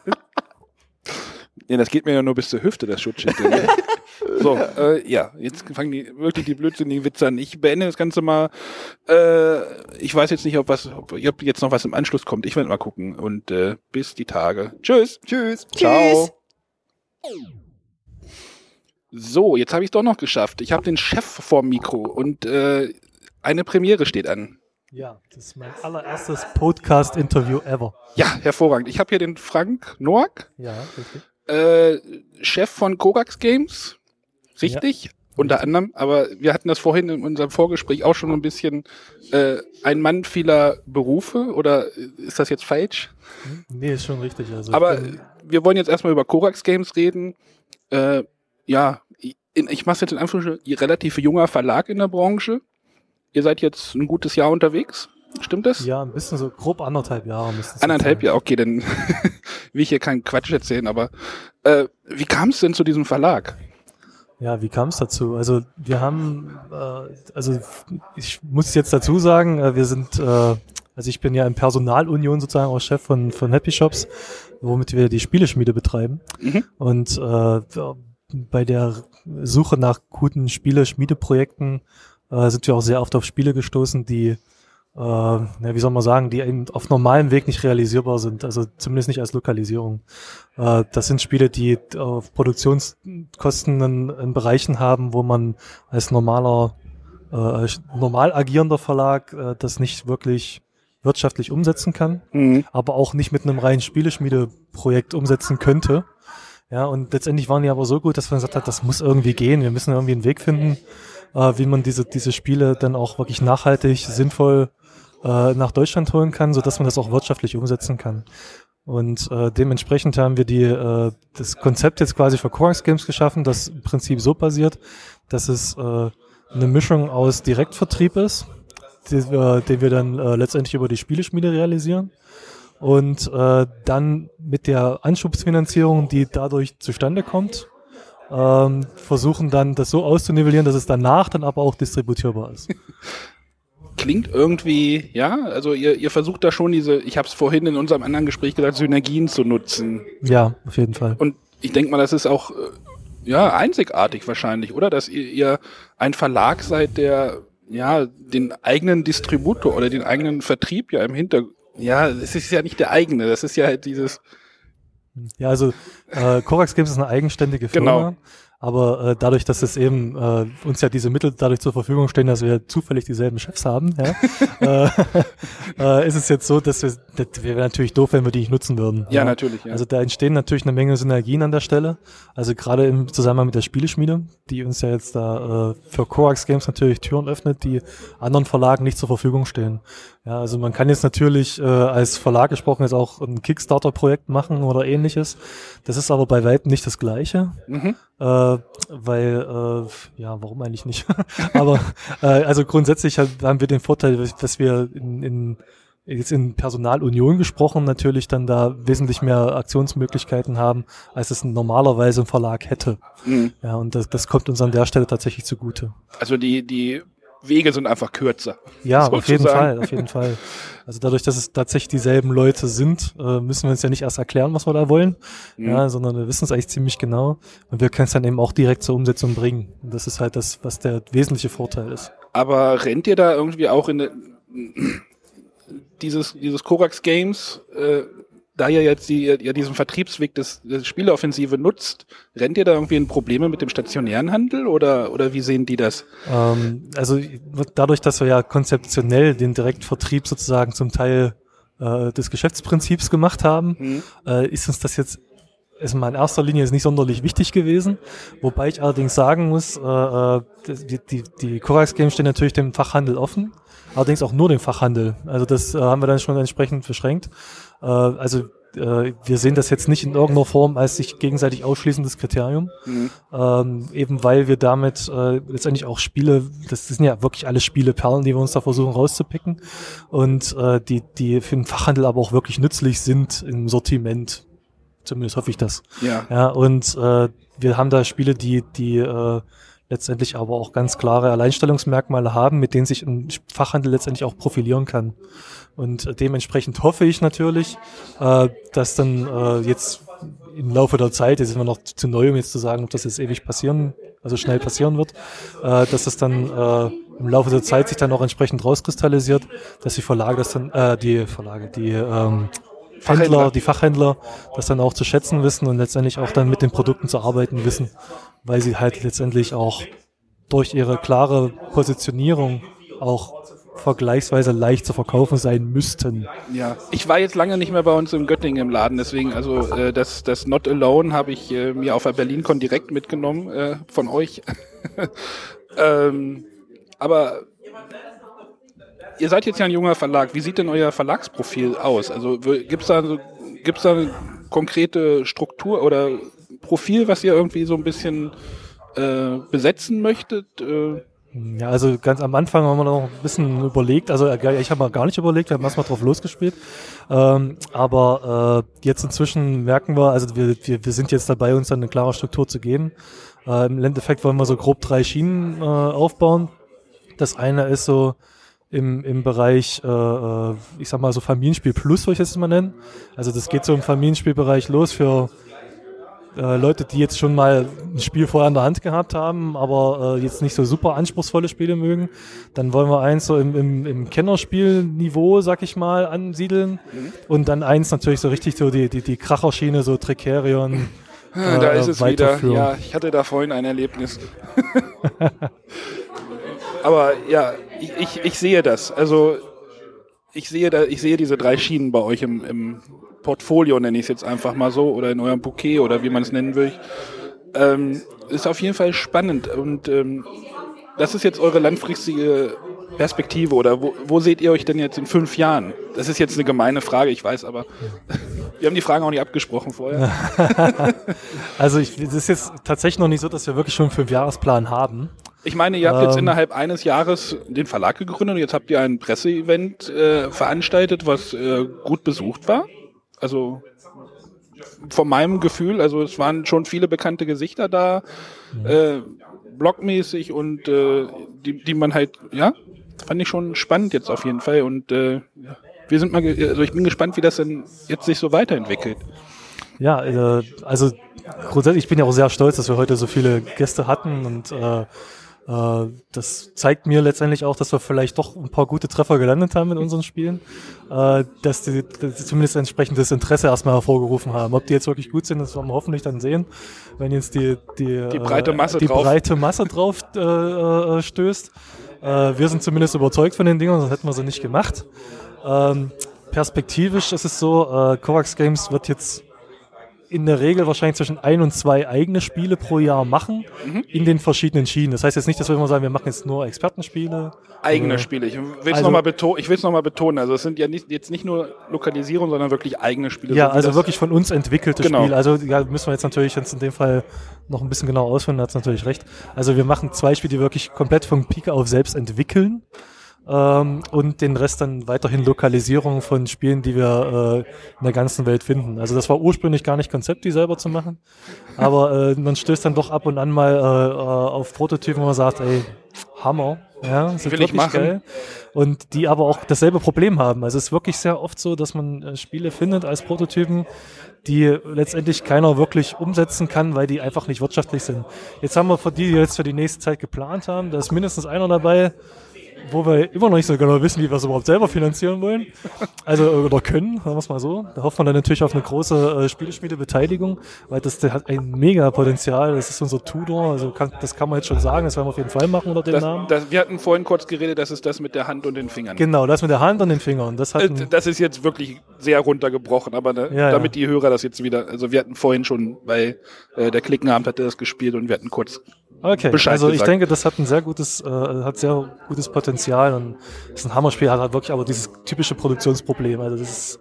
ja, das geht mir ja nur bis zur Hüfte, das Schutzschild. Ne? (laughs) so, äh, ja, jetzt fangen die wirklich die blödsinnigen Witze an. Ich beende das Ganze mal. Äh, ich weiß jetzt nicht, ob was, ob, ob jetzt noch was im Anschluss kommt. Ich werde mal gucken. Und äh, bis die Tage. Tschüss. Tschüss. Tschüss. So, jetzt habe ich es doch noch geschafft. Ich habe den Chef vorm Mikro und äh, eine Premiere steht an. Ja, das ist mein allererstes Podcast-Interview ever. Ja, hervorragend. Ich habe hier den Frank Noack, Ja, richtig. Äh, Chef von Korax Games. Richtig? Unter anderem, aber wir hatten das vorhin in unserem Vorgespräch auch schon ein bisschen äh, ein Mann vieler Berufe oder ist das jetzt falsch? Nee, ist schon richtig. Also Aber wir wollen jetzt erstmal über Korax Games reden. Äh, ja, ich, ich mache jetzt in Anführungsstrichen ihr relativ junger Verlag in der Branche. Ihr seid jetzt ein gutes Jahr unterwegs. Stimmt das? Ja, ein bisschen so grob anderthalb Jahre müsste es Anderthalb. Jahre, okay, dann (laughs) will ich hier keinen Quatsch erzählen, aber äh, wie kam es denn zu diesem Verlag? Ja, wie kam es dazu? Also wir haben, äh, also ich muss jetzt dazu sagen, äh, wir sind, äh, also ich bin ja in Personalunion sozusagen auch Chef von, von Happy Shops, womit wir die Spieleschmiede betreiben. Mhm. Und äh, bei der Suche nach guten Spieleschmiedeprojekten äh, sind wir auch sehr oft auf Spiele gestoßen, die, äh, na, wie soll man sagen, die eben auf normalem Weg nicht realisierbar sind, also zumindest nicht als Lokalisierung. Äh, das sind Spiele, die auf Produktionskosten in, in Bereichen haben, wo man als normaler, äh, normal agierender Verlag äh, das nicht wirklich wirtschaftlich umsetzen kann Mhm. aber auch nicht mit einem reinen Spieleschmiedeprojekt umsetzen könnte. Ja, und letztendlich waren die aber so gut, dass man gesagt hat, das muss irgendwie gehen. Wir müssen irgendwie einen Weg finden, äh, wie man diese, diese Spiele dann auch wirklich nachhaltig, sinnvoll äh, nach Deutschland holen kann, so dass man das auch wirtschaftlich umsetzen kann. Und äh, dementsprechend haben wir die, äh, das Konzept jetzt quasi für Corax Games geschaffen, das im Prinzip so basiert, dass es äh, eine Mischung aus Direktvertrieb ist, die, wir- den wir dann äh, letztendlich über die Spieleschmiede realisieren und äh, dann mit der Anschubsfinanzierung, die dadurch zustande kommt, ähm, versuchen dann das so auszunivellieren, dass es danach dann aber auch distributierbar ist. (laughs) Klingt irgendwie, ja, also ihr, ihr versucht da schon diese, ich habe es vorhin in unserem anderen Gespräch gesagt, Synergien zu nutzen. Ja, auf jeden Fall. Und ich denke mal, das ist auch äh, ja einzigartig wahrscheinlich, oder? Dass ihr, ihr ein Verlag seid, der ja den eigenen Distributor oder den eigenen Vertrieb ja im Hintergrund. Ja, es ist ja nicht der eigene, das ist ja halt dieses. Ja, also äh, Corax Games ist eine eigenständige Firma. Genau. Aber äh, dadurch, dass es eben äh, uns ja diese Mittel dadurch zur Verfügung stehen, dass wir zufällig dieselben Chefs haben, ja, (laughs) äh, (laughs) äh, ist es jetzt so, dass wir, das wäre natürlich doof, wenn wir die nicht nutzen würden. Ja, natürlich. Ja. Also da entstehen natürlich eine Menge Synergien an der Stelle. Also gerade im Zusammenhang mit der Spieleschmiede, die uns ja jetzt da äh, für Coax Games natürlich Türen öffnet, die anderen Verlagen nicht zur Verfügung stehen. Ja, also man kann jetzt natürlich äh, als Verlag gesprochen jetzt auch ein Kickstarter-Projekt machen oder ähnliches. Das ist aber bei weitem nicht das Gleiche. mhm. Äh, weil, äh, ja, warum eigentlich nicht? (laughs) Aber äh, also grundsätzlich haben haben wir den Vorteil, dass wir in, in jetzt in Personalunion gesprochen natürlich dann da wesentlich mehr Aktionsmöglichkeiten haben, als es normalerweise ein Verlag hätte. Mhm. Ja, und das, das kommt uns an der Stelle tatsächlich zugute. Also die, die Wege sind einfach kürzer. Ja, (laughs) auf jeden Sozusagen. Fall, auf jeden Fall. Also dadurch, dass es tatsächlich dieselben Leute sind, äh, müssen wir uns ja nicht erst erklären, was wir da wollen, Mhm. ja, sondern wir wissen es eigentlich ziemlich genau und wir können es dann eben auch direkt zur Umsetzung bringen. Und das ist halt das, was der wesentliche Vorteil ist. Aber rennt ihr da irgendwie auch in (clears throat) dieses, dieses Korax Games, äh, da ihr jetzt die, ihr diesen Vertriebsweg des, des Spieleoffensive nutzt, rennt ihr da irgendwie in Probleme mit dem stationären Handel oder, oder wie sehen die das? Ähm, also dadurch, dass wir ja konzeptionell den Direktvertrieb sozusagen zum Teil äh, des Geschäftsprinzips gemacht haben, Hm? äh, ist uns das jetzt ist mal in erster Linie jetzt nicht sonderlich wichtig gewesen. Wobei ich allerdings sagen muss, äh, äh, die, die, die Corax Games stehen natürlich dem Fachhandel offen, allerdings auch nur dem Fachhandel. Also das äh, haben wir dann schon entsprechend beschränkt. Äh, also äh, wir sehen das jetzt nicht in irgendeiner Form als sich gegenseitig ausschließendes Kriterium, Hm? ähm, eben weil wir damit äh, letztendlich auch Spiele, das sind ja wirklich alle Spiele Perlen, die wir uns da versuchen rauszupicken und äh, die, die für den Fachhandel aber auch wirklich nützlich sind im Sortiment. Zumindest hoffe ich das. Ja. Ja, und äh, wir haben da Spiele, die, die äh, letztendlich aber auch ganz klare Alleinstellungsmerkmale haben, mit denen sich ein Fachhandel letztendlich auch profilieren kann. Und äh, dementsprechend hoffe ich natürlich, äh, dass dann äh, jetzt im Laufe der Zeit, jetzt sind wir noch zu neu, um jetzt zu sagen, ob das jetzt ewig passieren, also schnell passieren wird, dass es dann im Laufe der Zeit sich dann auch entsprechend rauskristallisiert, dass die Verlage das dann, äh, die Verlage, die ähm, Fachhändler. Händler, die Fachhändler das dann auch zu schätzen wissen und letztendlich auch dann mit den Produkten zu arbeiten wissen, weil sie halt letztendlich auch durch ihre klare Positionierung auch vergleichsweise leicht zu verkaufen sein müssten. Ja, ich war jetzt lange nicht mehr bei uns in Göttingen im Laden, deswegen also äh, das das Not Alone habe ich äh, mir auf der BerlinCon direkt mitgenommen äh, von euch. (laughs) ähm, aber ihr seid jetzt ja ein junger Verlag. Wie sieht denn euer Verlagsprofil aus? Also gibt's da gibt's da eine konkrete Struktur oder Profil, was ihr irgendwie so ein bisschen äh, besetzen möchtet? Äh, Ja, also ganz am Anfang haben wir noch ein bisschen überlegt, also äh, ich habe mal gar nicht überlegt, wir haben erstmal drauf losgespielt. Ähm, aber äh, jetzt inzwischen merken wir, also wir, wir, wir sind jetzt dabei, uns dann eine klare Struktur zu geben. Äh, Im Endeffekt wollen wir so grob drei Schienen äh, aufbauen. Das eine ist so im, im Bereich, äh, äh ich sag mal so Familienspiel Plus, würde ich das mal nennen. Also das geht so im Familienspielbereich los für äh, Leute, die jetzt schon mal ein Spiel vorher in der Hand gehabt haben, aber äh, jetzt nicht so super anspruchsvolle Spiele mögen, dann wollen wir eins so im, im, im Kennerspielniveau, sag ich mal, ansiedeln. Mhm. Und dann eins natürlich so richtig so die, die, die Kracherschiene, so Tricerion. (laughs) Äh, da ist es wieder. Ja, ich hatte da vorhin ein Erlebnis. (laughs) aber ja, ich, ich, ich sehe das. Also ich sehe da, ich sehe diese drei Schienen bei euch im, im Portfolio, nenne ich es jetzt einfach mal so, oder in eurem Bouquet oder wie man es nennen will. Ähm, ist auf jeden Fall spannend und ähm, das ist jetzt eure langfristige Perspektive oder wo, wo seht ihr euch denn jetzt in fünf Jahren? Das ist jetzt eine gemeine Frage, ich weiß, aber (laughs) wir haben die Fragen auch nicht abgesprochen vorher. (laughs) also es ist jetzt tatsächlich noch nicht so, dass wir wirklich schon einen Fünfjahresplan haben. Ich meine, ihr habt jetzt ähm. innerhalb eines Jahres den Verlag gegründet und jetzt habt ihr ein Presseevent äh, veranstaltet, was äh, gut besucht war. Also von meinem Gefühl, also es waren schon viele bekannte Gesichter da, mhm. äh, blogmäßig und äh, die, die man halt, ja, fand ich schon spannend jetzt auf jeden Fall und äh, wir sind mal, also ich bin gespannt, wie das denn jetzt sich so weiterentwickelt. Ja, äh, also grundsätzlich, ich bin ja auch sehr stolz, dass wir heute so viele Gäste hatten und äh, das zeigt mir letztendlich auch, dass wir vielleicht doch ein paar gute Treffer gelandet haben in unseren Spielen, äh, dass die, dass die zumindest entsprechendes Interesse erstmal hervorgerufen haben. Ob die jetzt wirklich gut sind, das werden wir hoffentlich dann sehen, wenn jetzt die, die, die breite Masse die drauf, breite Masse drauf äh, stößt. wir sind zumindest überzeugt von den Dingen, sonst hätten wir sie nicht gemacht. Ähm, perspektivisch ist es so, äh, Kovacs Games wird jetzt in der Regel wahrscheinlich zwischen ein und zwei eigene Spiele pro Jahr machen mhm. in den verschiedenen Schienen. Das heißt jetzt nicht, dass wir immer sagen, wir machen jetzt nur Expertenspiele. Eigene äh, Spiele. Ich will es also, nochmal beto noch betonen. Also es sind ja nicht, jetzt nicht nur Lokalisierung, sondern wirklich eigene Spiele. Ja, so also wirklich von uns entwickelte genau. Spiele. Also ja, müssen wir jetzt natürlich jetzt in dem Fall noch ein bisschen genau ausführen, da hat natürlich recht. Also wir machen zwei Spiele, die wirklich komplett von Pika auf selbst entwickeln ähm, und den Rest dann weiterhin Lokalisierung von Spielen, die wir äh, in der ganzen Welt finden. Also das war ursprünglich gar nicht Konzept, die selber zu machen, aber äh, man stößt dann doch ab und an mal äh, äh auf Prototypen, wo man sagt, ey, Hammer, ja, das ist Will wirklich geil. Und die aber auch dasselbe Problem haben. Also es ist wirklich sehr oft so, dass man äh, Spiele findet als Prototypen, die letztendlich keiner wirklich umsetzen kann, weil die einfach nicht wirtschaftlich sind. Jetzt haben wir für die, die jetzt für die nächste Zeit geplant haben, da ist mindestens einer dabei, wo wir immer noch nicht so genau wissen, wie wir es überhaupt selber finanzieren wollen. Also, oder können, sagen wir es mal so. Da hofft man dann natürlich auf eine große äh, Spieleschmiede-Beteiligung, weil das hat ein mega Potenzial. Das ist unser Tudor, also kann, das kann man jetzt schon sagen, das werden wir auf jeden Fall machen unter dem das, Namen. Das, wir hatten vorhin kurz geredet, das ist das mit der Hand und den Fingern. Genau, das mit der Hand und den Fingern. Das, hatten, äh, das ist jetzt wirklich sehr runtergebrochen, aber ne, ja, damit ja. die Hörer das jetzt wieder, also wir hatten vorhin schon, weil äh, der Klickenabend hatte das gespielt und wir hatten kurz Okay, Bescheid also ich denke, das hat ein sehr gutes, äh, hat sehr gutes Potenzial und ist ein Hammerspiel, hat halt wirklich aber dieses typische Produktionsproblem. Also das ist,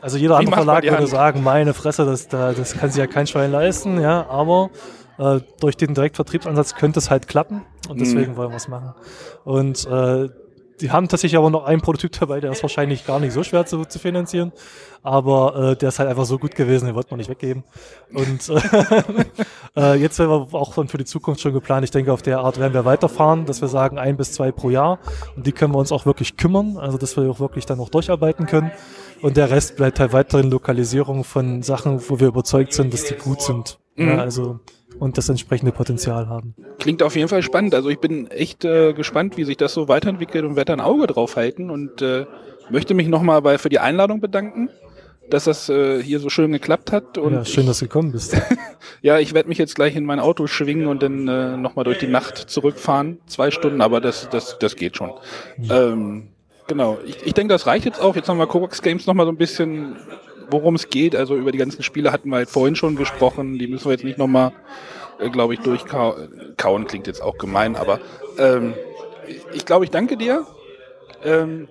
also jeder andere Verlag würde sagen, meine Fresse, das, das kann sich ja kein Schwein leisten, ja, aber äh, durch den Direktvertriebsansatz könnte es halt klappen und deswegen mhm. wollen wir es machen. Und äh, die haben tatsächlich aber noch einen Prototyp dabei, der ist wahrscheinlich gar nicht so schwer zu, zu finanzieren, aber äh, der ist halt einfach so gut gewesen, den wollten wir nicht weggeben. Und (laughs) äh, jetzt werden wir auch für die Zukunft schon geplant. Ich denke, auf der Art werden wir weiterfahren, dass wir sagen ein bis zwei pro Jahr und die können wir uns auch wirklich kümmern, also dass wir auch wirklich dann noch durcharbeiten können. Und der Rest bleibt halt weiterhin Lokalisierung von Sachen, wo wir überzeugt sind, dass die gut sind. Mhm. Ja, also und das entsprechende Potenzial haben. Klingt auf jeden Fall spannend. Also ich bin echt äh, gespannt, wie sich das so weiterentwickelt und werde ein Auge drauf halten und äh, möchte mich nochmal bei, für die Einladung bedanken, dass das äh, hier so schön geklappt hat. Und ja, schön, ich, dass du gekommen bist. (laughs) ja, ich werde mich jetzt gleich in mein Auto schwingen und dann äh, nochmal durch die Nacht zurückfahren. Zwei Stunden, aber das, das, das geht schon. Mhm. Ähm, genau. Ich, ich denke, das reicht jetzt auch. Jetzt haben wir Kovacs Games nochmal so ein bisschen worum es geht. Also über die ganzen Spiele hatten wir halt vorhin schon gesprochen. Die müssen wir jetzt nicht nochmal, äh, glaube ich, durchkauen. Klingt jetzt auch gemein, aber ähm, ich glaube, ich danke dir. Ähm,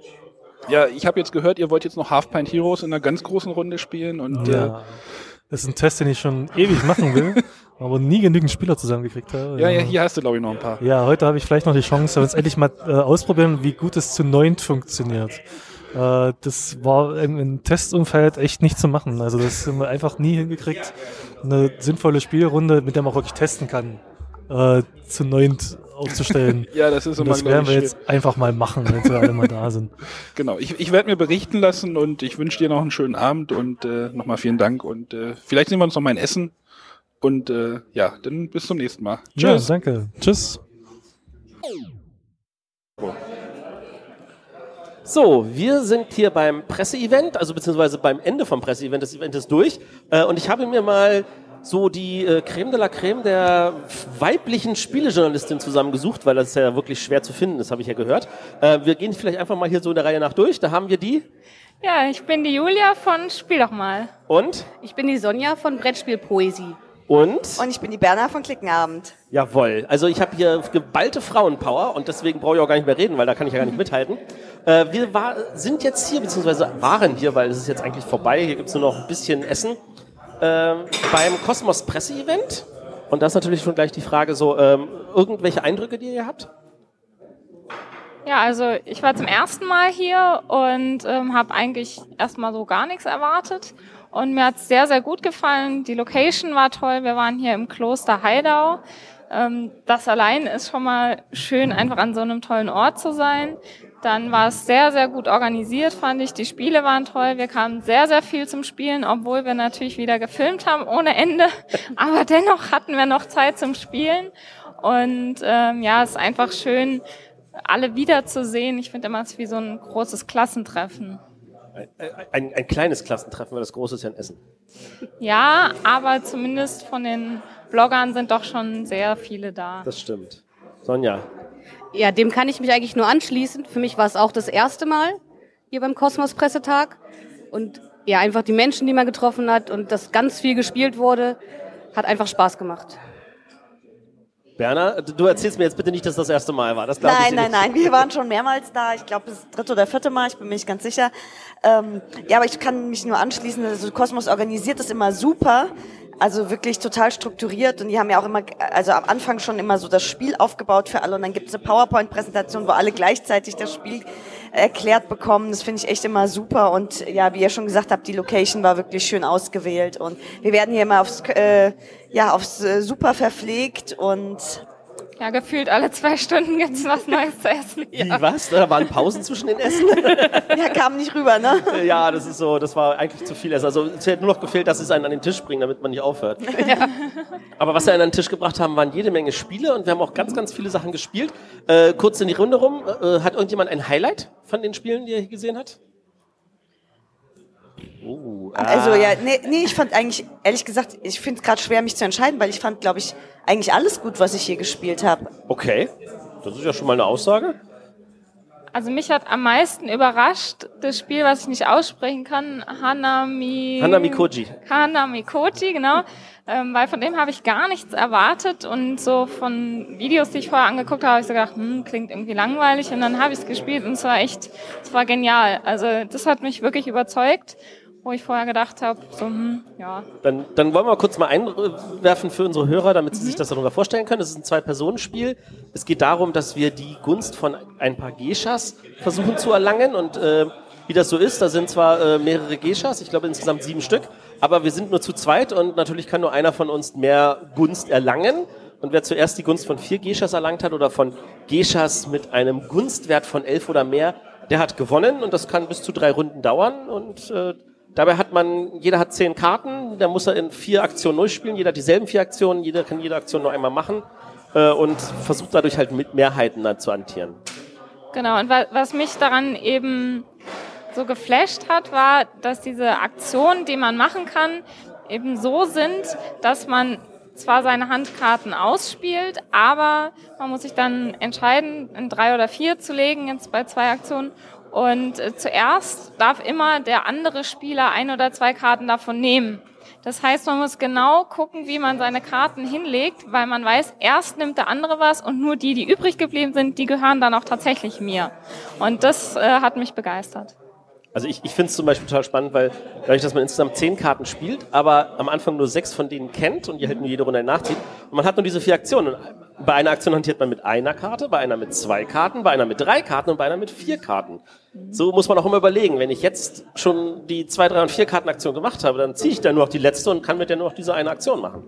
ja, ich habe jetzt gehört, ihr wollt jetzt noch Half Pint Heroes in einer ganz großen Runde spielen und ja. Äh, das ist ein Test, den ich schon ewig machen will. (laughs) aber nie genügend Spieler zusammengekriegt habe. Ja, ja, hier hast du, glaube ich, noch ein paar. Ja, heute habe ich vielleicht noch die Chance, uns endlich mal äh, ausprobieren, wie gut es zu neunt funktioniert. Äh, das war im, im Testumfeld echt nicht zu machen. Also das haben wir einfach nie hingekriegt, eine sinnvolle Spielrunde, mit der man auch wirklich testen kann, äh, zu neunt aufzustellen. (laughs) Ja, das ist immer, das werden wir jetzt einfach mal machen, wenn wir alle mal da sind. (laughs) Genau, ich, ich werde mir berichten lassen und ich wünsche dir noch einen schönen Abend und äh, nochmal vielen Dank und äh, vielleicht sehen wir uns noch mal in Essen und äh, ja, dann bis zum nächsten Mal. Ja, Tschüss. danke. Tschüss. So, wir sind hier beim Presseevent, also beziehungsweise beim Ende vom Presseevent. Das Event ist durch. Äh, und ich habe mir mal so die äh, Creme de la Creme der weiblichen Spielejournalistin zusammengesucht, weil das ist ja wirklich schwer zu finden, das habe ich ja gehört. Äh, wir gehen vielleicht einfach mal hier so in der Reihe nach durch. Da haben wir die. Ja, ich bin die Julia von Spiel doch mal. Und? Ich bin die Sonja von Brettspielpoesie. Und? Und ich bin die Berna von Klickenabend. Jawohl. Also ich habe hier geballte Frauenpower und deswegen brauche ich auch gar nicht mehr reden, weil da kann ich ja gar nicht mithalten. Äh, wir war, sind jetzt hier, beziehungsweise waren hier, weil es ist jetzt eigentlich vorbei. Hier gibt's nur noch ein bisschen Essen. Ähm, beim Kosmos Presse-Event. Und das ist natürlich schon gleich die Frage so, ähm, irgendwelche Eindrücke, die ihr habt? Ja, also ich war zum ersten Mal hier und ähm, habe eigentlich erstmal so gar nichts erwartet. Und mir hat's sehr, sehr gut gefallen. Die Location war toll. Wir waren hier im Kloster Heidau. Ähm, das allein ist schon mal schön, einfach an so einem tollen Ort zu sein. Dann war es sehr, sehr gut organisiert, fand ich. Die Spiele waren toll. Wir kamen sehr, sehr viel zum Spielen, obwohl wir natürlich wieder gefilmt haben ohne Ende. (laughs) Aber dennoch hatten wir noch Zeit zum Spielen. Und ähm, ja, es ist einfach schön, alle wiederzusehen. Ich finde immer, es ist wie so ein großes Klassentreffen. Ein, ein, ein kleines Klassentreffen, weil das große ist ja in Essen. Ja, aber zumindest von den Bloggern sind doch schon sehr viele da. Das stimmt. Sonja. Ja, dem kann ich mich eigentlich nur anschließen. Für mich war es auch das erste Mal hier beim Kosmos Pressetag. Und ja, einfach die Menschen, die man getroffen hat und dass ganz viel gespielt wurde, hat einfach Spaß gemacht. Berner, du erzählst mir jetzt bitte nicht, dass das erste Mal war. Das Nein, ich nein, nicht. nein, wir waren schon mehrmals da. Ich glaube, das dritte oder vierte Mal, ich bin mir nicht ganz sicher. Ähm, ja, aber ich kann mich nur anschließen. Also Kosmos organisiert das immer super. Also wirklich total strukturiert und die haben ja auch immer, also am Anfang schon immer so das Spiel aufgebaut für alle und dann gibt es eine PowerPoint-Präsentation, wo alle gleichzeitig das Spiel erklärt bekommen. Das finde ich echt immer super und ja, wie ihr schon gesagt habt, die Location war wirklich schön ausgewählt und wir werden hier immer aufs, äh, ja, aufs äh, super verpflegt und Ja, gefühlt alle zwei Stunden gibt's was Neues zu essen. Wie, was? Da waren Pausen zwischen den Essen? (laughs) ja, kam nicht rüber, ne? ja, das ist so, das war eigentlich zu viel Essen. Also es hätte nur noch gefehlt, dass sie es einen an den Tisch bringen, damit man nicht aufhört. (laughs) Aber was sie einen an den Tisch gebracht haben, waren jede Menge Spiele und wir haben auch ganz, ganz viele Sachen gespielt. Äh, kurz in die Runde rum, äh, hat irgendjemand ein Highlight von den Spielen, die er hier gesehen hat? Uh, Also ah. ja, nee, nee, ich fand eigentlich, ehrlich gesagt, ich finde es gerade schwer, mich zu entscheiden, weil ich fand, glaube ich, eigentlich alles gut, was ich hier gespielt habe. Okay, das ist ja schon mal eine Aussage. Also mich hat am meisten überrascht das Spiel, was ich nicht aussprechen kann, Hanami... Hanami Koji. Hanami Koji, genau. Ähm, weil von dem habe ich gar nichts erwartet und so von Videos, die ich vorher angeguckt habe, habe ich so gedacht, hm, klingt irgendwie langweilig und dann habe ich es gespielt und es war echt, es war genial. Also das hat mich wirklich überzeugt, wo ich vorher gedacht habe, so, hm, ja, Dann, dann wollen wir kurz mal einwerfen für unsere Hörer, damit sie sich das darüber vorstellen können. Es ist ein Zwei-Personen-Spiel. Es geht darum, dass wir die Gunst von ein paar Geishas versuchen zu erlangen. Und äh, wie das so ist, da sind zwar äh, mehrere Geishas, ich glaube insgesamt sieben Stück, aber wir sind nur zu zweit und natürlich kann nur einer von uns mehr Gunst erlangen. Und wer zuerst die Gunst von vier Geishas erlangt hat oder von Geishas mit einem Gunstwert von elf oder mehr, der hat gewonnen und das kann bis zu drei Runden dauern und äh, Dabei hat man, jeder hat zehn Karten, da muss er in vier Aktionen durchspielen, jeder hat dieselben vier Aktionen, jeder kann jede Aktion nur einmal machen äh, und versucht dadurch halt mit Mehrheiten dann zu hantieren. Genau, und wa was mich daran eben so geflasht hat, war, dass diese Aktionen, die man machen kann, eben so sind, dass man zwar seine Handkarten ausspielt, aber man muss sich dann entscheiden, in drei oder vier zu legen, jetzt bei zwei Aktionen. Und äh, zuerst darf immer der andere Spieler ein oder zwei Karten davon nehmen. Das heißt, man muss genau gucken, wie man seine Karten hinlegt, weil man weiß, erst nimmt der andere was und nur die, die übrig geblieben sind, die gehören dann auch tatsächlich mir. Und das äh, hat mich begeistert. Also ich, ich finde es zum Beispiel total spannend, weil dadurch, dass man insgesamt zehn Karten spielt, aber am Anfang nur sechs von denen kennt und die halt nur jede Runde nachzieht. Und man hat nur diese vier Aktionen. Und bei einer Aktion hantiert man mit einer Karte, bei einer mit zwei Karten, bei einer mit drei Karten und bei einer mit vier Karten. So muss man auch immer überlegen, wenn ich jetzt schon die zwei, drei und vier Karten Aktion gemacht habe, dann ziehe ich dann nur noch die letzte und kann mit der nur noch diese eine Aktion machen.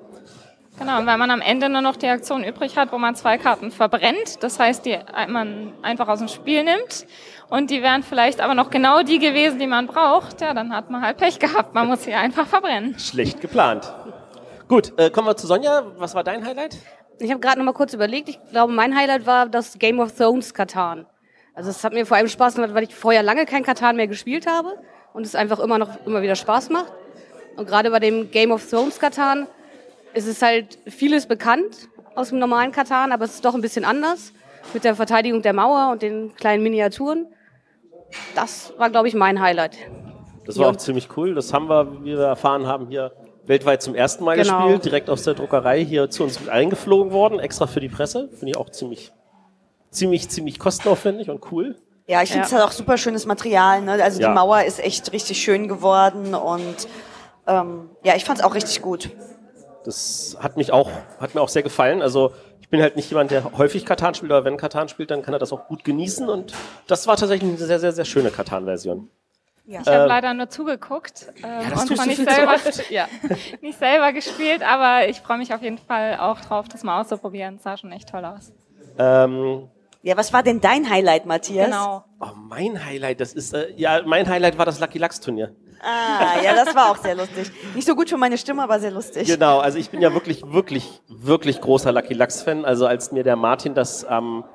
Genau, und weil man am Ende nur noch die Aktion übrig hat, wo man zwei Karten verbrennt, das heißt, die man einfach aus dem Spiel nimmt und die wären vielleicht aber noch genau die gewesen, die man braucht, ja, dann hat man halt Pech gehabt. Man muss sie einfach verbrennen. Schlecht geplant. Gut, äh, kommen wir zu Sonja. Was war dein Highlight? Ich habe gerade noch mal kurz überlegt. Ich glaube, mein Highlight war das Game of Thrones Katan. Also es hat mir vor allem Spaß gemacht, weil ich vorher lange kein Katan mehr gespielt habe und es einfach immer noch immer wieder Spaß macht. Und gerade bei dem Game of Thrones Katan ist es halt vieles bekannt aus dem normalen Katan, aber es ist doch ein bisschen anders mit der Verteidigung der Mauer und den kleinen Miniaturen. Das war, glaube ich, mein Highlight. Das war Ja. auch ziemlich cool. Das haben wir, wie wir erfahren haben, hier weltweit zum ersten Mal Genau. gespielt, direkt aus der Druckerei hier zu uns mit eingeflogen worden, extra für die Presse. Finde ich auch ziemlich, ziemlich, ziemlich kostenaufwendig und cool. Ja, ich finde es Ja. halt auch super schönes Material. Ne? Also Ja. die Mauer ist echt richtig schön geworden und ähm, ja, ich fand es auch richtig gut. Das hat mich auch, hat mir auch sehr gefallen. Also ich bin halt nicht jemand, der häufig Katan spielt, aber wenn Katan spielt, dann kann er das auch gut genießen. Und das war tatsächlich eine sehr, sehr, sehr schöne Katan-Version. Ich habe Ähm, leider nur zugeguckt ähm, das und tust nicht selber. (laughs) Ja. nicht selber gespielt, aber ich freue mich auf jeden Fall auch drauf, das mal auszuprobieren. sah schon echt toll aus. Ähm, Ja, was war denn dein Highlight, Matthias? Genau. oh, mein Highlight, das ist, äh, ja, mein Highlight war das Lucky Lux Turnier. Ah, ja, das war auch sehr lustig. Nicht so gut für meine Stimme, aber sehr lustig. Genau, also ich bin ja wirklich, wirklich, wirklich großer Lucky Lux-Fan. Also als mir der Martin das am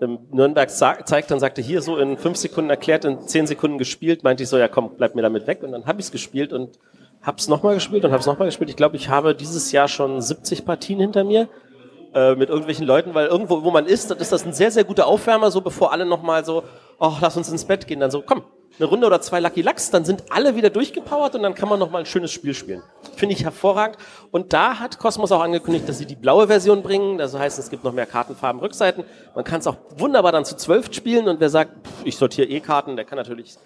ähm, Nürnberg zeigt, dann sagte hier so in fünf Sekunden erklärt, in zehn Sekunden gespielt, meinte ich so, ja komm, bleib mir damit weg. Und dann habe ich es gespielt und hab's nochmal gespielt und hab's nochmal gespielt. Ich glaube, ich habe dieses Jahr schon 70 Partien hinter mir äh, mit irgendwelchen Leuten, weil irgendwo, wo man ist, dann ist das ein sehr, sehr guter Aufwärmer, so bevor alle nochmal so, oh, lass uns ins Bett gehen. Dann so, komm, eine Runde oder zwei Lucky Lux, dann sind alle wieder durchgepowert und dann kann man nochmal ein schönes Spiel spielen. Finde ich hervorragend. Und da hat Cosmos auch angekündigt, dass sie die blaue Version bringen. Das heißt, es gibt noch mehr Kartenfarben, Rückseiten. Man kann es auch wunderbar dann zu zwölf spielen und wer sagt, pff, ich sortiere eh Karten, der kann natürlich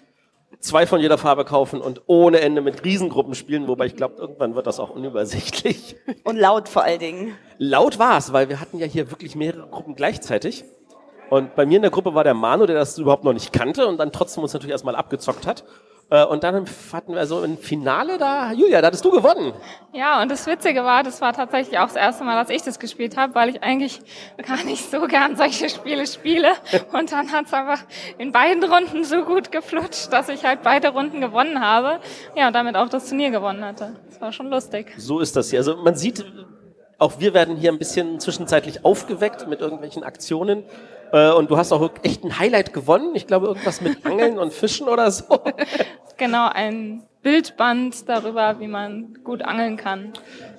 zwei von jeder Farbe kaufen und ohne Ende mit Riesengruppen spielen, wobei ich glaube, irgendwann wird das auch unübersichtlich. (laughs) Und laut vor allen Dingen. Laut war es, weil wir hatten ja hier wirklich mehrere Gruppen gleichzeitig. Und bei mir in der Gruppe war der Manu, der das überhaupt noch nicht kannte und dann trotzdem uns natürlich erstmal abgezockt hat. Äh, Und dann hatten wir so ein Finale da. Julia, da hattest du gewonnen. Ja, und das Witzige war, das war tatsächlich auch das erste Mal, dass ich das gespielt habe, weil ich eigentlich gar nicht so gern solche Spiele spiele. Und dann hat's aber in beiden Runden so gut geflutscht, dass ich halt beide Runden gewonnen habe. Ja, und damit auch das Turnier gewonnen hatte. Das war schon lustig. So ist das hier. Also man sieht, auch wir werden hier ein bisschen zwischenzeitlich aufgeweckt mit irgendwelchen Aktionen. Äh, Und du hast auch echt ein Highlight gewonnen. Ich glaube, irgendwas mit Angeln und Fischen oder so. (laughs) Genau, ein Bildband darüber, wie man gut angeln kann.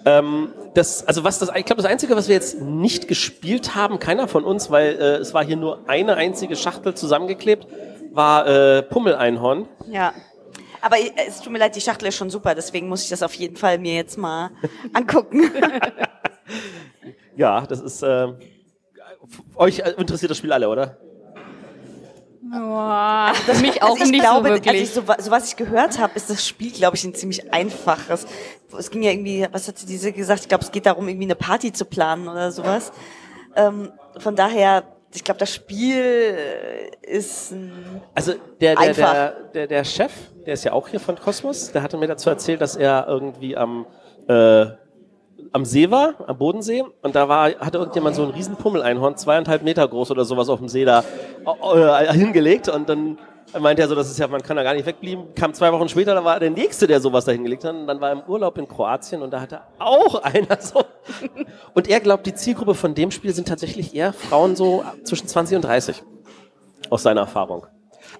Ähm, das, also was das, ich glaube, das Einzige, was wir jetzt nicht gespielt haben, keiner von uns, weil äh, es war hier nur eine einzige Schachtel zusammengeklebt, war äh, Pummeleinhorn. Ja. Aber es tut mir leid, die Schachtel ist schon super, deswegen muss ich das auf jeden Fall mir jetzt mal (laughs) angucken. Ja, das ist äh, euch äh, interessiert das Spiel alle, oder? Boah. Für mich auch Also ich nicht glaube, so also wirklich. ich, so, so was ich gehört habe, ist das Spiel, glaube ich, ein ziemlich einfaches. Es ging ja irgendwie, was hat sie diese gesagt? Ich glaube, es geht darum, irgendwie eine Party zu planen oder sowas. Ähm, von daher, ich glaube, das Spiel ist ein Also der, der, Einfach. der, der, der Chef, der ist ja auch hier von Kosmos, der hatte mir dazu erzählt, dass er irgendwie am, äh, am See war, am Bodensee, und da war, hatte irgendjemand so ein riesen Pummeleinhorn, zweieinhalb Meter groß oder sowas auf dem See da äh, hingelegt und dann meinte er so, das ist ja, man kann da gar nicht wegblieben. Kam zwei Wochen später, da war der Nächste, der sowas da hingelegt hat, und dann war er im Urlaub in Kroatien und da hatte auch (laughs) einer so. Und er glaubt, die Zielgruppe von dem Spiel sind tatsächlich eher Frauen so zwischen 20 und 30. Aus seiner Erfahrung.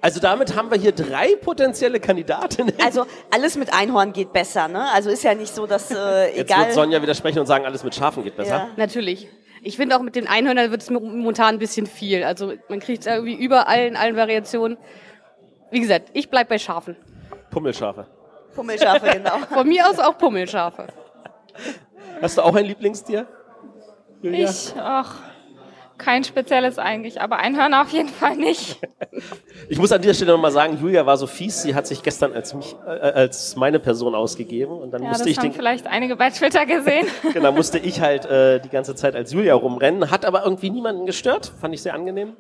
Also damit haben wir hier drei potenzielle Kandidatinnen. Also alles mit Einhorn geht besser, ne? Also ist ja nicht so, dass äh, (laughs) Jetzt egal. wird Sonja widersprechen und sagen, alles mit Schafen geht besser. Ja. Natürlich. Ich finde auch mit den Einhörnern wird es momentan ein bisschen viel. Also man kriegt es irgendwie überall in allen Variationen. Wie gesagt, ich bleib bei Schafen. Pummelschafe. Pummelschafe, (laughs) genau. Von mir aus auch Pummelschafe. Hast du auch ein Lieblingstier? Julia? Ich, ach, kein spezielles eigentlich, aber Einhörner auf jeden Fall nicht. (laughs) Ich muss an dieser Stelle nochmal sagen, Julia war so fies, sie hat sich gestern als mich, äh, als meine Person ausgegeben und dann Ja, musste das ich haben den, vielleicht einige bei Twitter gesehen. (laughs) genau, musste ich halt äh, die ganze Zeit als Julia rumrennen, hat aber irgendwie niemanden gestört, fand ich sehr angenehm.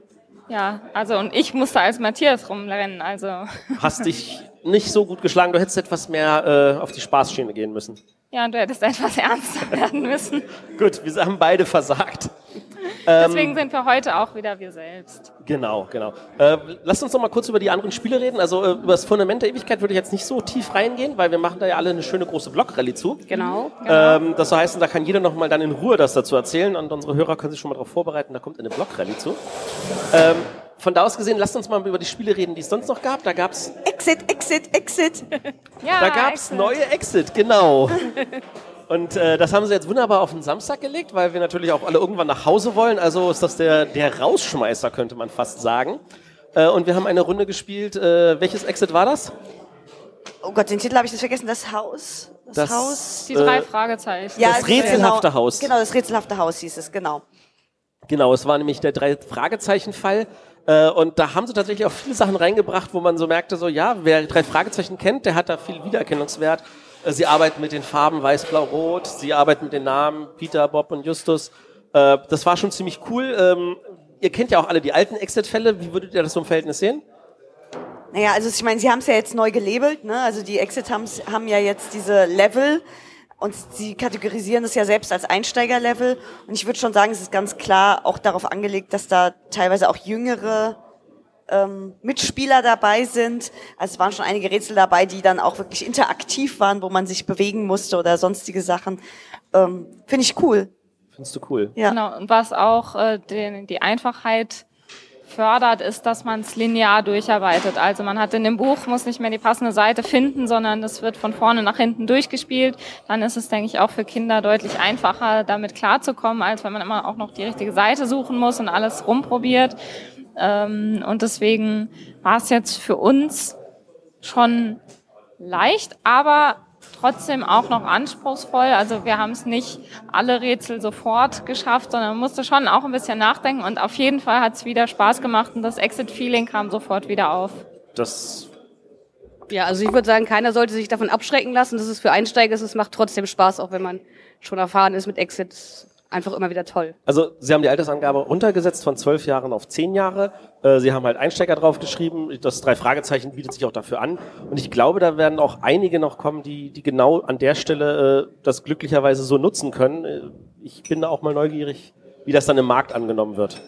Ja, also und ich musste als Matthias rumrennen, also (laughs) Hast dich nicht so gut geschlagen, du hättest etwas mehr äh, auf die Spaßschiene gehen müssen. ja, und du hättest etwas ernster werden müssen. Gut, wir haben beide versagt. Ähm, Deswegen sind wir heute auch wieder wir selbst. Genau, genau. Äh, lasst uns noch mal kurz über die anderen Spiele reden. Also äh, über das Fundament der Ewigkeit würde ich jetzt nicht so tief reingehen, weil wir machen da ja alle eine schöne große Blog-Rallye zu. Genau. Ähm, das soll heißen, da kann jeder noch mal dann in Ruhe das dazu erzählen und unsere Hörer können sich schon mal darauf vorbereiten, da kommt eine Blog-Rallye zu. Ähm, von da aus gesehen, lasst uns mal über die Spiele reden, die es sonst noch gab. Da gab's, Exit, Exit, Exit. Ja, da gab's excellent. neue Exit, genau. (laughs) Und äh, das haben sie jetzt wunderbar auf den Samstag gelegt, weil wir natürlich auch alle irgendwann nach Hause wollen. Also ist das der, der Rausschmeißer, könnte man fast sagen. Äh, und wir haben eine Runde gespielt. Äh, welches Exit war das? Oh Gott, den Titel habe ich jetzt vergessen. Das Haus. Das, Das- Haus. Die drei Äh, Fragezeichen. Ja, das rätselhafte genau, Haus. Genau, das rätselhafte Haus hieß es, genau. Genau, es war nämlich der drei Fragezeichen-Fall. Äh, und da haben sie tatsächlich auch viele Sachen reingebracht, wo man so merkte, so ja, wer drei Fragezeichen kennt, der hat da viel Wiedererkennungswert. Sie arbeiten mit den Farben Weiß, Blau, Rot. Sie arbeiten mit den Namen Peter, Bob und Justus. Äh, das war schon ziemlich cool. Ähm, ihr kennt ja auch alle die alten Exit-Fälle. Wie würdet ihr das so im Verhältnis sehen? Naja, also ich meine, sie haben es ja jetzt neu gelabelt, ne? Also die Exit haben ja jetzt diese Level und sie kategorisieren es ja selbst als Einsteigerlevel. Und ich würde schon sagen, es ist ganz klar auch darauf angelegt, dass da teilweise auch jüngere ähm, Mitspieler dabei sind. Also es waren schon einige Rätsel dabei, die dann auch wirklich interaktiv waren, wo man sich bewegen musste oder sonstige Sachen. Ähm, Finde ich cool. Findest du cool? Ja. Genau, und was auch äh, den, die Einfachheit fördert, ist, dass man es linear durcharbeitet. Also man hat in dem Buch, muss nicht mehr die passende Seite finden, sondern es wird von vorne nach hinten durchgespielt. Dann ist es, denke ich, auch für Kinder deutlich einfacher, damit klarzukommen, als wenn man immer auch noch die richtige Seite suchen muss und alles rumprobiert. Ähm, und deswegen war es jetzt für uns schon leicht, aber trotzdem auch noch anspruchsvoll. Also wir haben es nicht alle Rätsel sofort geschafft, sondern man musste schon auch ein bisschen nachdenken und auf jeden Fall hat es wieder Spaß gemacht und das Exit-Feeling kam sofort wieder auf. Das Ja, also ich würde sagen, keiner sollte sich davon abschrecken lassen, dass es für Einsteiger ist. Es macht trotzdem Spaß, auch wenn man schon erfahren ist mit Exit. Einfach immer wieder toll. Also Sie haben die Altersangabe runtergesetzt von zwölf Jahren auf zehn Jahre. Äh, Sie haben halt Einsteiger draufgeschrieben. Das drei Fragezeichen bietet sich auch dafür an. Und ich glaube, da werden auch einige noch kommen, die, die genau an der Stelle äh, das glücklicherweise so nutzen können. Äh, Ich bin da auch mal neugierig, wie das dann im Markt angenommen wird.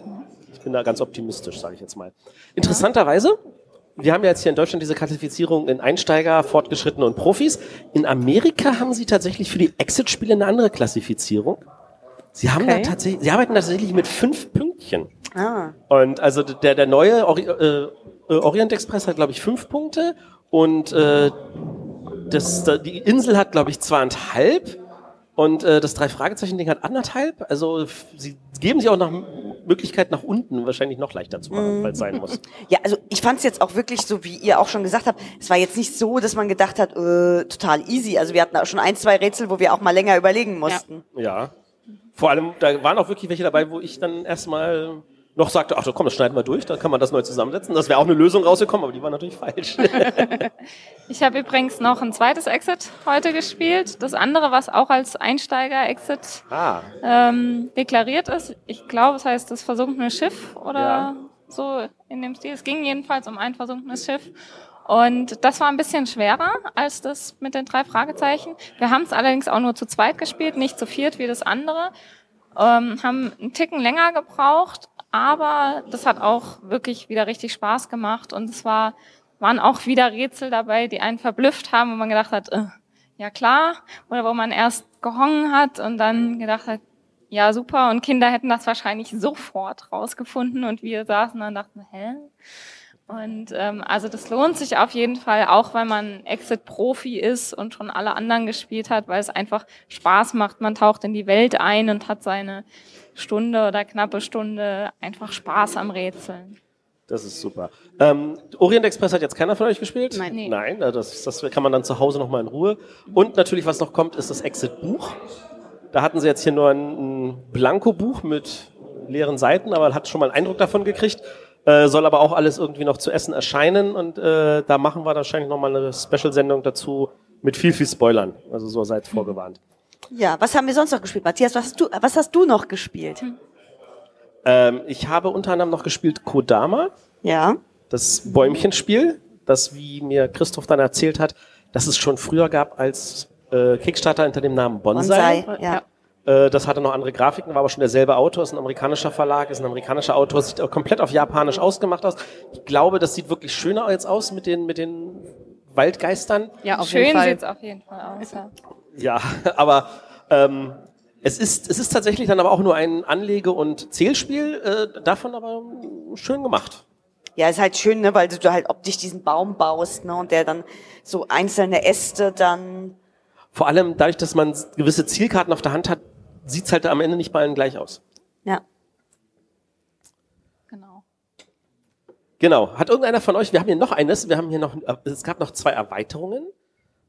Ich bin da ganz optimistisch, sage ich jetzt mal. Interessanterweise, wir haben ja jetzt hier in Deutschland diese Klassifizierung in Einsteiger, Fortgeschrittene und Profis. In Amerika haben sie tatsächlich für die Exit-Spiele eine andere Klassifizierung. Sie haben Okay. da tatsächlich, sie arbeiten tatsächlich mit fünf Pünktchen. Ah. Und also der, der neue Ori äh, äh, Orient Express hat, glaube ich, fünf Punkte und äh, das, da, die Insel hat, glaube ich, zweieinhalb und äh, das Drei-Fragezeichen-Ding hat anderthalb. Also sie geben sich auch nach Möglichkeit nach unten wahrscheinlich noch leichter zu machen, weil es sein muss. (laughs) Ja, also ich fand es jetzt auch wirklich so, wie ihr auch schon gesagt habt, es war jetzt nicht so, dass man gedacht hat, äh, total easy. Also wir hatten auch schon ein, zwei Rätsel, wo wir auch mal länger überlegen mussten. Ja. Vor allem, da waren auch wirklich welche dabei, wo ich dann erstmal noch sagte, ach komm, das schneiden wir durch, dann kann man das neu zusammensetzen. Das wäre auch eine Lösung rausgekommen, aber die war natürlich falsch. (laughs) Ich habe übrigens noch ein zweites Exit heute gespielt. Das andere, was auch als Einsteiger-Exit ah, ähm, deklariert ist. Ich glaube, es heißt das versunkene Schiff oder Ja. so in dem Stil. Es ging jedenfalls um ein versunkenes Schiff. Und das war ein bisschen schwerer als das mit den drei Fragezeichen. Wir haben es allerdings auch nur zu zweit gespielt, nicht zu viert wie das andere. Ähm, haben einen Ticken länger gebraucht, aber das hat auch wirklich wieder richtig Spaß gemacht. Und es war, waren auch wieder Rätsel dabei, die einen verblüfft haben, wo man gedacht hat, äh, ja klar, oder wo man erst gehongen hat und dann gedacht hat, ja super, und Kinder hätten das wahrscheinlich sofort rausgefunden und wir saßen dann und dachten, hä? Und ähm, also das lohnt sich auf jeden Fall, auch weil man Exit-Profi ist und schon alle anderen gespielt hat, weil es einfach Spaß macht. Man taucht in die Welt ein und hat seine Stunde oder knappe Stunde einfach Spaß am Rätseln. das ist super. Ähm, Orient Express hat jetzt keiner von euch gespielt? Nein. Nee. Nein, äh, das, das kann man dann zu Hause nochmal in Ruhe. Und natürlich, was noch kommt, ist das Exit-Buch. Da hatten sie jetzt hier nur ein, ein Blanko-Buch mit leeren Seiten, aber hat schon mal einen Eindruck davon gekriegt. Äh, soll aber auch alles irgendwie noch zu essen erscheinen und äh, da machen wir wahrscheinlich nochmal eine Special-Sendung dazu mit viel, viel Spoilern. Also so seid vorgewarnt. Ja, was haben wir sonst noch gespielt? Matthias, was hast du, was hast du noch gespielt? Ähm, ich habe unter anderem noch gespielt Kodama, Ja. das Bäumchenspiel, das, wie mir Christoph dann erzählt hat, dass es schon früher gab als äh, Kickstarter unter dem Namen Bonsai. Bonsai, ja. Äh, das hatte noch andere Grafiken, war aber schon derselbe Autor, ist ein amerikanischer Verlag, ist ein amerikanischer Autor, sieht auch komplett auf Japanisch ausgemacht aus. Ich glaube, das sieht wirklich schöner jetzt aus mit den, mit den Waldgeistern. Ja, auf jeden Schön Fall. sieht's auf jeden Fall aus. Ja. Ja, (laughs) aber ähm, es, ist, es ist tatsächlich dann aber auch nur ein Anlege- und Zählspiel, äh, davon aber schön gemacht. Ja, ist halt schön, ne, weil du halt optisch diesen Baum baust, ne, und der dann so einzelne Äste dann, Vor allem dadurch, dass man gewisse Zielkarten auf der Hand hat, sieht's halt am Ende nicht bei allen gleich aus. ja. Genau. Genau. Hat irgendeiner von euch, wir haben hier noch eines, wir haben hier noch, äh, es gab noch zwei Erweiterungen.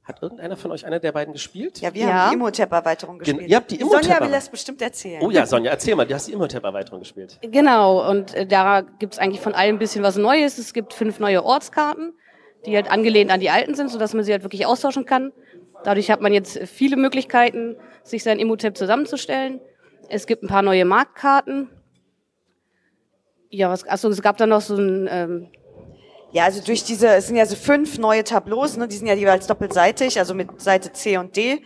Hat irgendeiner von euch einer der beiden gespielt? Ja, wir Ja. haben die Imhotep-Erweiterung Gen- gespielt. ihr habt die Sonja Imhotep- will das bestimmt erzählen. Oh ja, Sonja, erzähl mal, du hast die Imhotep-Erweiterung gespielt. Genau, und äh, da gibt's eigentlich von allem ein bisschen was Neues. Es gibt fünf neue Ortskarten, die halt angelehnt an die alten sind, sodass man sie halt wirklich austauschen kann. Dadurch hat man jetzt viele Möglichkeiten, sich sein Imhotep zusammenzustellen. Es gibt ein paar neue Marktkarten. Ja, was, achso, es gab dann noch so ein, ähm, Ja, also durch diese, es sind ja so fünf neue Tableaus, ne, die sind ja jeweils doppelseitig, also mit Seite C und D.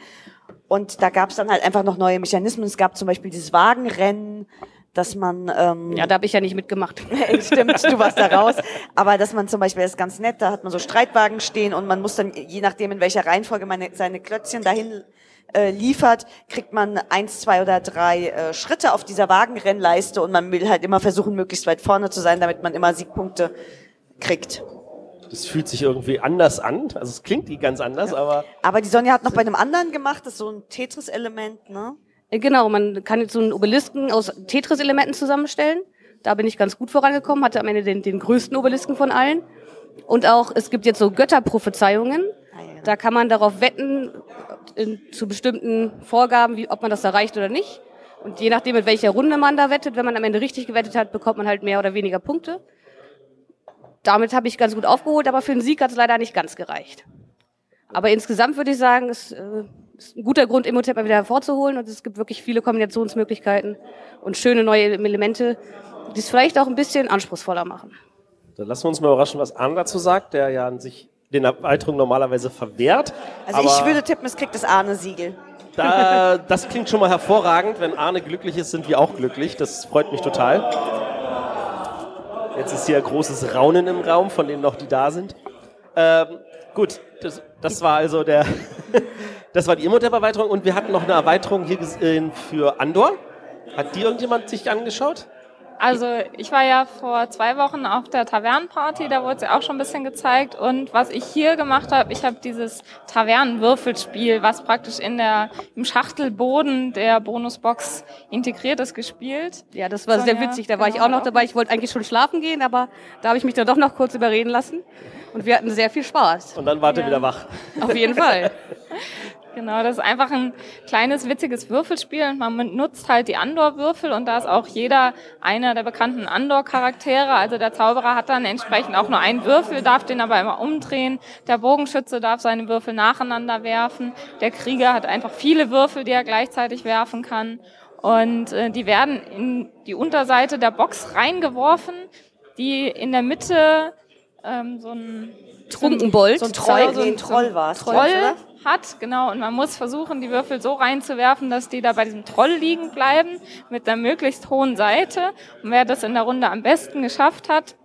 Und da gab es dann halt einfach noch neue Mechanismen. Es gab zum Beispiel dieses Wagenrennen, dass man, ähm, ja, da habe ich ja nicht mitgemacht. (laughs) stimmt, du warst da raus. Aber dass man zum Beispiel, das ist ganz nett, da hat man so Streitwagen stehen und man muss dann, je nachdem in welcher Reihenfolge man seine Klötzchen dahin äh, liefert, kriegt man eins, zwei oder drei äh, Schritte auf dieser Wagenrennleiste und man will halt immer versuchen, möglichst weit vorne zu sein, damit man immer Siegpunkte kriegt. Das fühlt sich irgendwie anders an. Also es klingt die ganz anders, aber Aber die Sonja hat noch bei einem anderen gemacht, das ist so ein Tetris-Element, ne? Äh, Genau, man kann jetzt so einen Obelisken aus Tetris-Elementen zusammenstellen. Da bin ich ganz gut vorangekommen, hatte am Ende den, den größten Obelisken von allen. Und auch, es gibt jetzt so Götterprophezeiungen. Ah, genau. Da kann man darauf wetten, in, zu bestimmten Vorgaben, wie, ob man das erreicht oder nicht. Und je nachdem, mit welcher Runde man da wettet, wenn man am Ende richtig gewettet hat, bekommt man halt mehr oder weniger Punkte. Damit habe ich ganz gut aufgeholt, aber für den Sieg hat es leider nicht ganz gereicht. Aber insgesamt würde ich sagen, es äh, ist ein guter Grund, Imhotep mal wieder hervorzuholen und es gibt wirklich viele Kombinationsmöglichkeiten und schöne neue Elemente, die es vielleicht auch ein bisschen anspruchsvoller machen. dann lassen wir uns mal überraschen, was Arne dazu sagt, der ja an sich den Erweiterungen normalerweise verwehrt. Also aber ich würde tippen, es kriegt das Ahne-Siegel. da, das klingt schon mal hervorragend. Wenn Arne glücklich ist, sind wir auch glücklich. Das freut mich total. Jetzt ist hier großes Raunen im Raum, von denen noch die da sind. Ähm, gut, das, das war also der, (laughs) das war die Imhotep-Erweiterung und wir hatten noch eine Erweiterung hier gesehen für Andor. Hat die irgendjemand sich angeschaut? Also ich war ja vor zwei Wochen auf der Tavernenparty, da wurde es ja auch schon ein bisschen gezeigt. Und was ich hier gemacht habe, ich habe dieses Tavernenwürfelspiel, was praktisch in der, im Schachtelboden der Bonusbox integriert ist, gespielt. Ja, das war Sonja, sehr witzig. Da war ich genau, auch noch dabei. Ich wollte eigentlich schon schlafen gehen, aber da habe ich mich dann doch noch kurz überreden lassen. Und wir hatten sehr viel Spaß. Und dann wart ihr Ja. wieder wach. Auf jeden Fall. (laughs) Genau, das ist einfach ein kleines, witziges Würfelspiel und man nutzt halt die Andor-Würfel und da ist auch jeder einer der bekannten Andor-Charaktere. Also der Zauberer hat dann entsprechend auch nur einen Würfel, darf den aber immer umdrehen. Der Bogenschütze darf seine Würfel nacheinander werfen. Der Krieger hat einfach viele Würfel, die er gleichzeitig werfen kann. Und äh, die werden in die Unterseite der Box reingeworfen, die in der Mitte ähm, so ein Trunkenbold. So ein Troll, so ein ein Troll war es. Troll hat, genau, und man muss versuchen, die Würfel so reinzuwerfen, dass die da bei diesem Troll liegen bleiben, mit einer möglichst hohen Seite. Und wer das in der Runde am besten geschafft hat,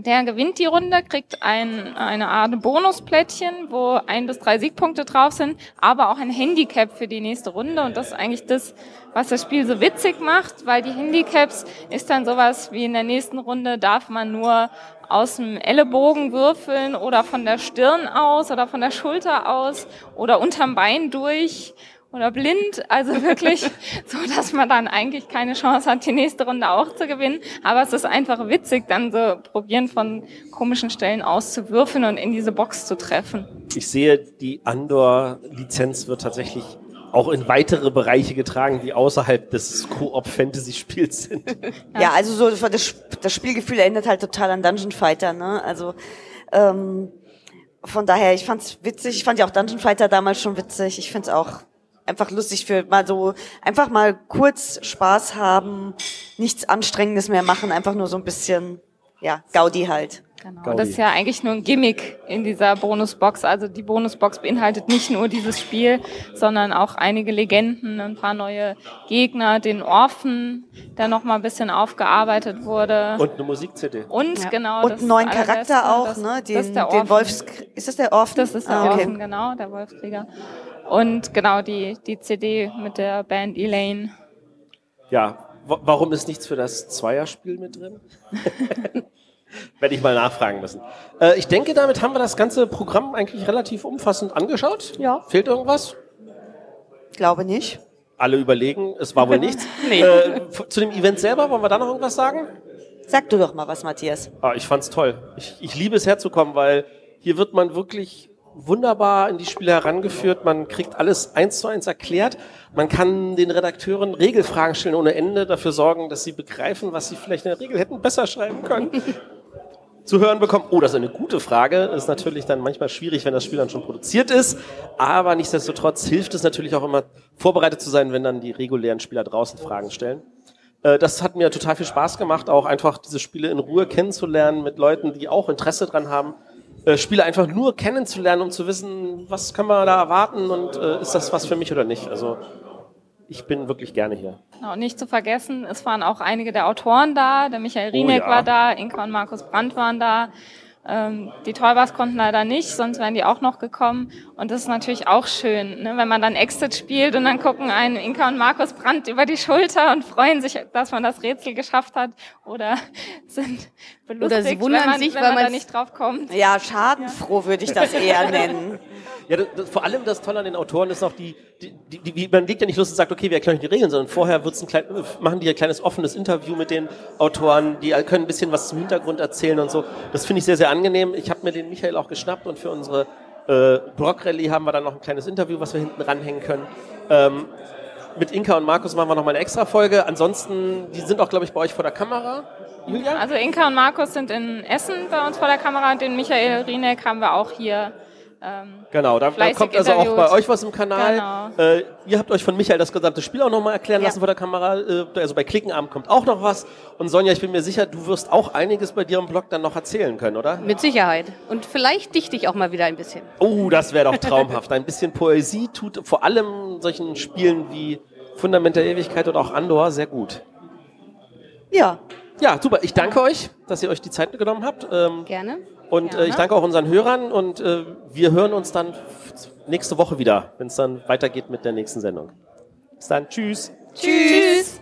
der gewinnt die Runde, kriegt ein, eine Art Bonusplättchen, wo ein bis drei Siegpunkte drauf sind, aber auch ein Handicap für die nächste Runde. Und das ist eigentlich das, was das Spiel so witzig macht, weil die Handicaps ist dann sowas wie in der nächsten Runde darf man nur aus dem Ellenbogen würfeln oder von der Stirn aus oder von der Schulter aus oder unterm Bein durch oder blind, also (laughs) wirklich so, dass man dann eigentlich keine Chance hat, die nächste Runde auch zu gewinnen. Aber es ist einfach witzig, dann so probieren von komischen Stellen auszuwürfeln und in diese Box zu treffen. Ich sehe, die Andor-Lizenz wird tatsächlich auch in weitere Bereiche getragen, die außerhalb des Koop-Fantasy-Spiels sind. (laughs) Ja, also so das, das Spielgefühl erinnert halt total an Dungeon Fighter, ne? Also ähm, von daher, ich fand's witzig. Ich fand ja auch Dungeon Fighter damals schon witzig. Ich find's auch einfach lustig für mal so einfach mal kurz Spaß haben, nichts Anstrengendes mehr machen, einfach nur so ein bisschen ja Gaudi halt. Genau. Gaudi. Das ist ja eigentlich nur ein Gimmick in dieser Bonusbox. Also die Bonusbox beinhaltet nicht nur dieses Spiel, sondern auch einige Legenden, ein paar neue Gegner, den Orphan, der noch mal ein bisschen aufgearbeitet wurde. Und eine Musik-CD. Und Ja. genau Und das einen neuen Charakter auch, das, ne? das Den, ist der den Orphan. Wolfs ist das der Orphan? Das ist der ah, okay. Orphan, genau, der Wolfskrieger. Und genau die, die CD mit der Band Elaine. Ja, wa- warum ist nichts für das Zweierspiel mit drin? (laughs) Werde ich mal nachfragen müssen. Äh, ich denke, damit haben wir das ganze Programm eigentlich relativ umfassend angeschaut. Ja. Fehlt irgendwas? Glaube nicht. Alle überlegen, es war wohl (laughs) nichts. Nee. äh, zu dem Event selber, wollen wir da noch irgendwas sagen? Sag du doch mal was, Matthias. Ah, ich fand's toll. Ich, ich liebe es herzukommen, weil hier wird man wirklich wunderbar in die Spiele herangeführt. Man kriegt alles eins zu eins erklärt. Man kann den Redakteuren Regelfragen stellen ohne Ende, dafür sorgen, dass sie begreifen, was sie vielleicht in der Regel hätten besser schreiben können. (laughs) zu hören bekommen, oh, das ist eine gute Frage. Das ist natürlich dann manchmal schwierig, wenn das Spiel dann schon produziert ist. Aber nichtsdestotrotz hilft es natürlich auch immer, vorbereitet zu sein, wenn dann die regulären Spieler draußen Fragen stellen. Äh, Das hat mir total viel Spaß gemacht, auch einfach diese Spiele in Ruhe kennenzulernen mit Leuten, die auch Interesse dran haben, äh, Spiele einfach nur kennenzulernen, um zu wissen, was kann man da erwarten und äh, ist das was für mich oder nicht. Also ich bin wirklich gerne hier. Genau, und nicht zu vergessen, es waren auch einige der Autoren da. Der Michael Rieneck ja. war da, Inka und Markus Brandt waren da. Ähm, die Tollbars konnten leider nicht, sonst wären die auch noch gekommen. Und das ist natürlich auch schön, ne? wenn man dann Exit spielt und dann gucken einen Inka und Markus Brandt über die Schulter und freuen sich, dass man das Rätsel geschafft hat oder (laughs) sind Oder sie wundern wenn man, sich, wenn weil man da nicht drauf kommt. Ja, schadenfroh würde ich das eher (laughs) nennen. Ja, das, das, vor allem das Tolle an den Autoren ist noch die, die, die, man legt ja nicht los und sagt, okay, wir erklären euch die Regeln, sondern vorher wird's ein klein, machen die ein kleines offenes Interview mit den Autoren, die können ein bisschen was zum Hintergrund erzählen und so. Das finde ich sehr, sehr angenehm. Ich habe mir den Michael auch geschnappt und für unsere äh, Block-Rallye haben wir dann noch ein kleines Interview, was wir hinten ranhängen können. Ähm, mit Inka und Markus machen wir noch mal eine extra Folge. Ansonsten, die sind auch, glaube ich, bei euch vor der Kamera. Julia? Also Inka und Markus sind in Essen bei uns vor der Kamera und den Michael Rieneck haben wir auch hier. Ähm, Genau, da, da kommt also auch interviewt. bei euch was im Kanal. Genau. Äh, ihr habt euch von Michael das gesamte Spiel auch nochmal erklären Ja. lassen vor der Kamera. Äh, also bei Klickenabend kommt auch noch was. Und Sonja, ich bin mir sicher, du wirst auch einiges bei dir im Blog dann noch erzählen können, oder? Mit Sicherheit. Und vielleicht dichte ich auch mal wieder ein bisschen. Oh, das wäre doch traumhaft. Ein bisschen Poesie tut vor allem solchen Spielen wie Fundament der Ewigkeit oder auch Andor sehr gut. Ja, Ja, super. Ich danke euch, dass ihr euch die Zeit genommen habt. Ähm, Gerne. Und Gerne. äh, ich danke auch unseren Hörern und äh, wir hören uns dann nächste Woche wieder, wenn es dann weitergeht mit der nächsten Sendung. Bis dann. Tschüss. tschüss.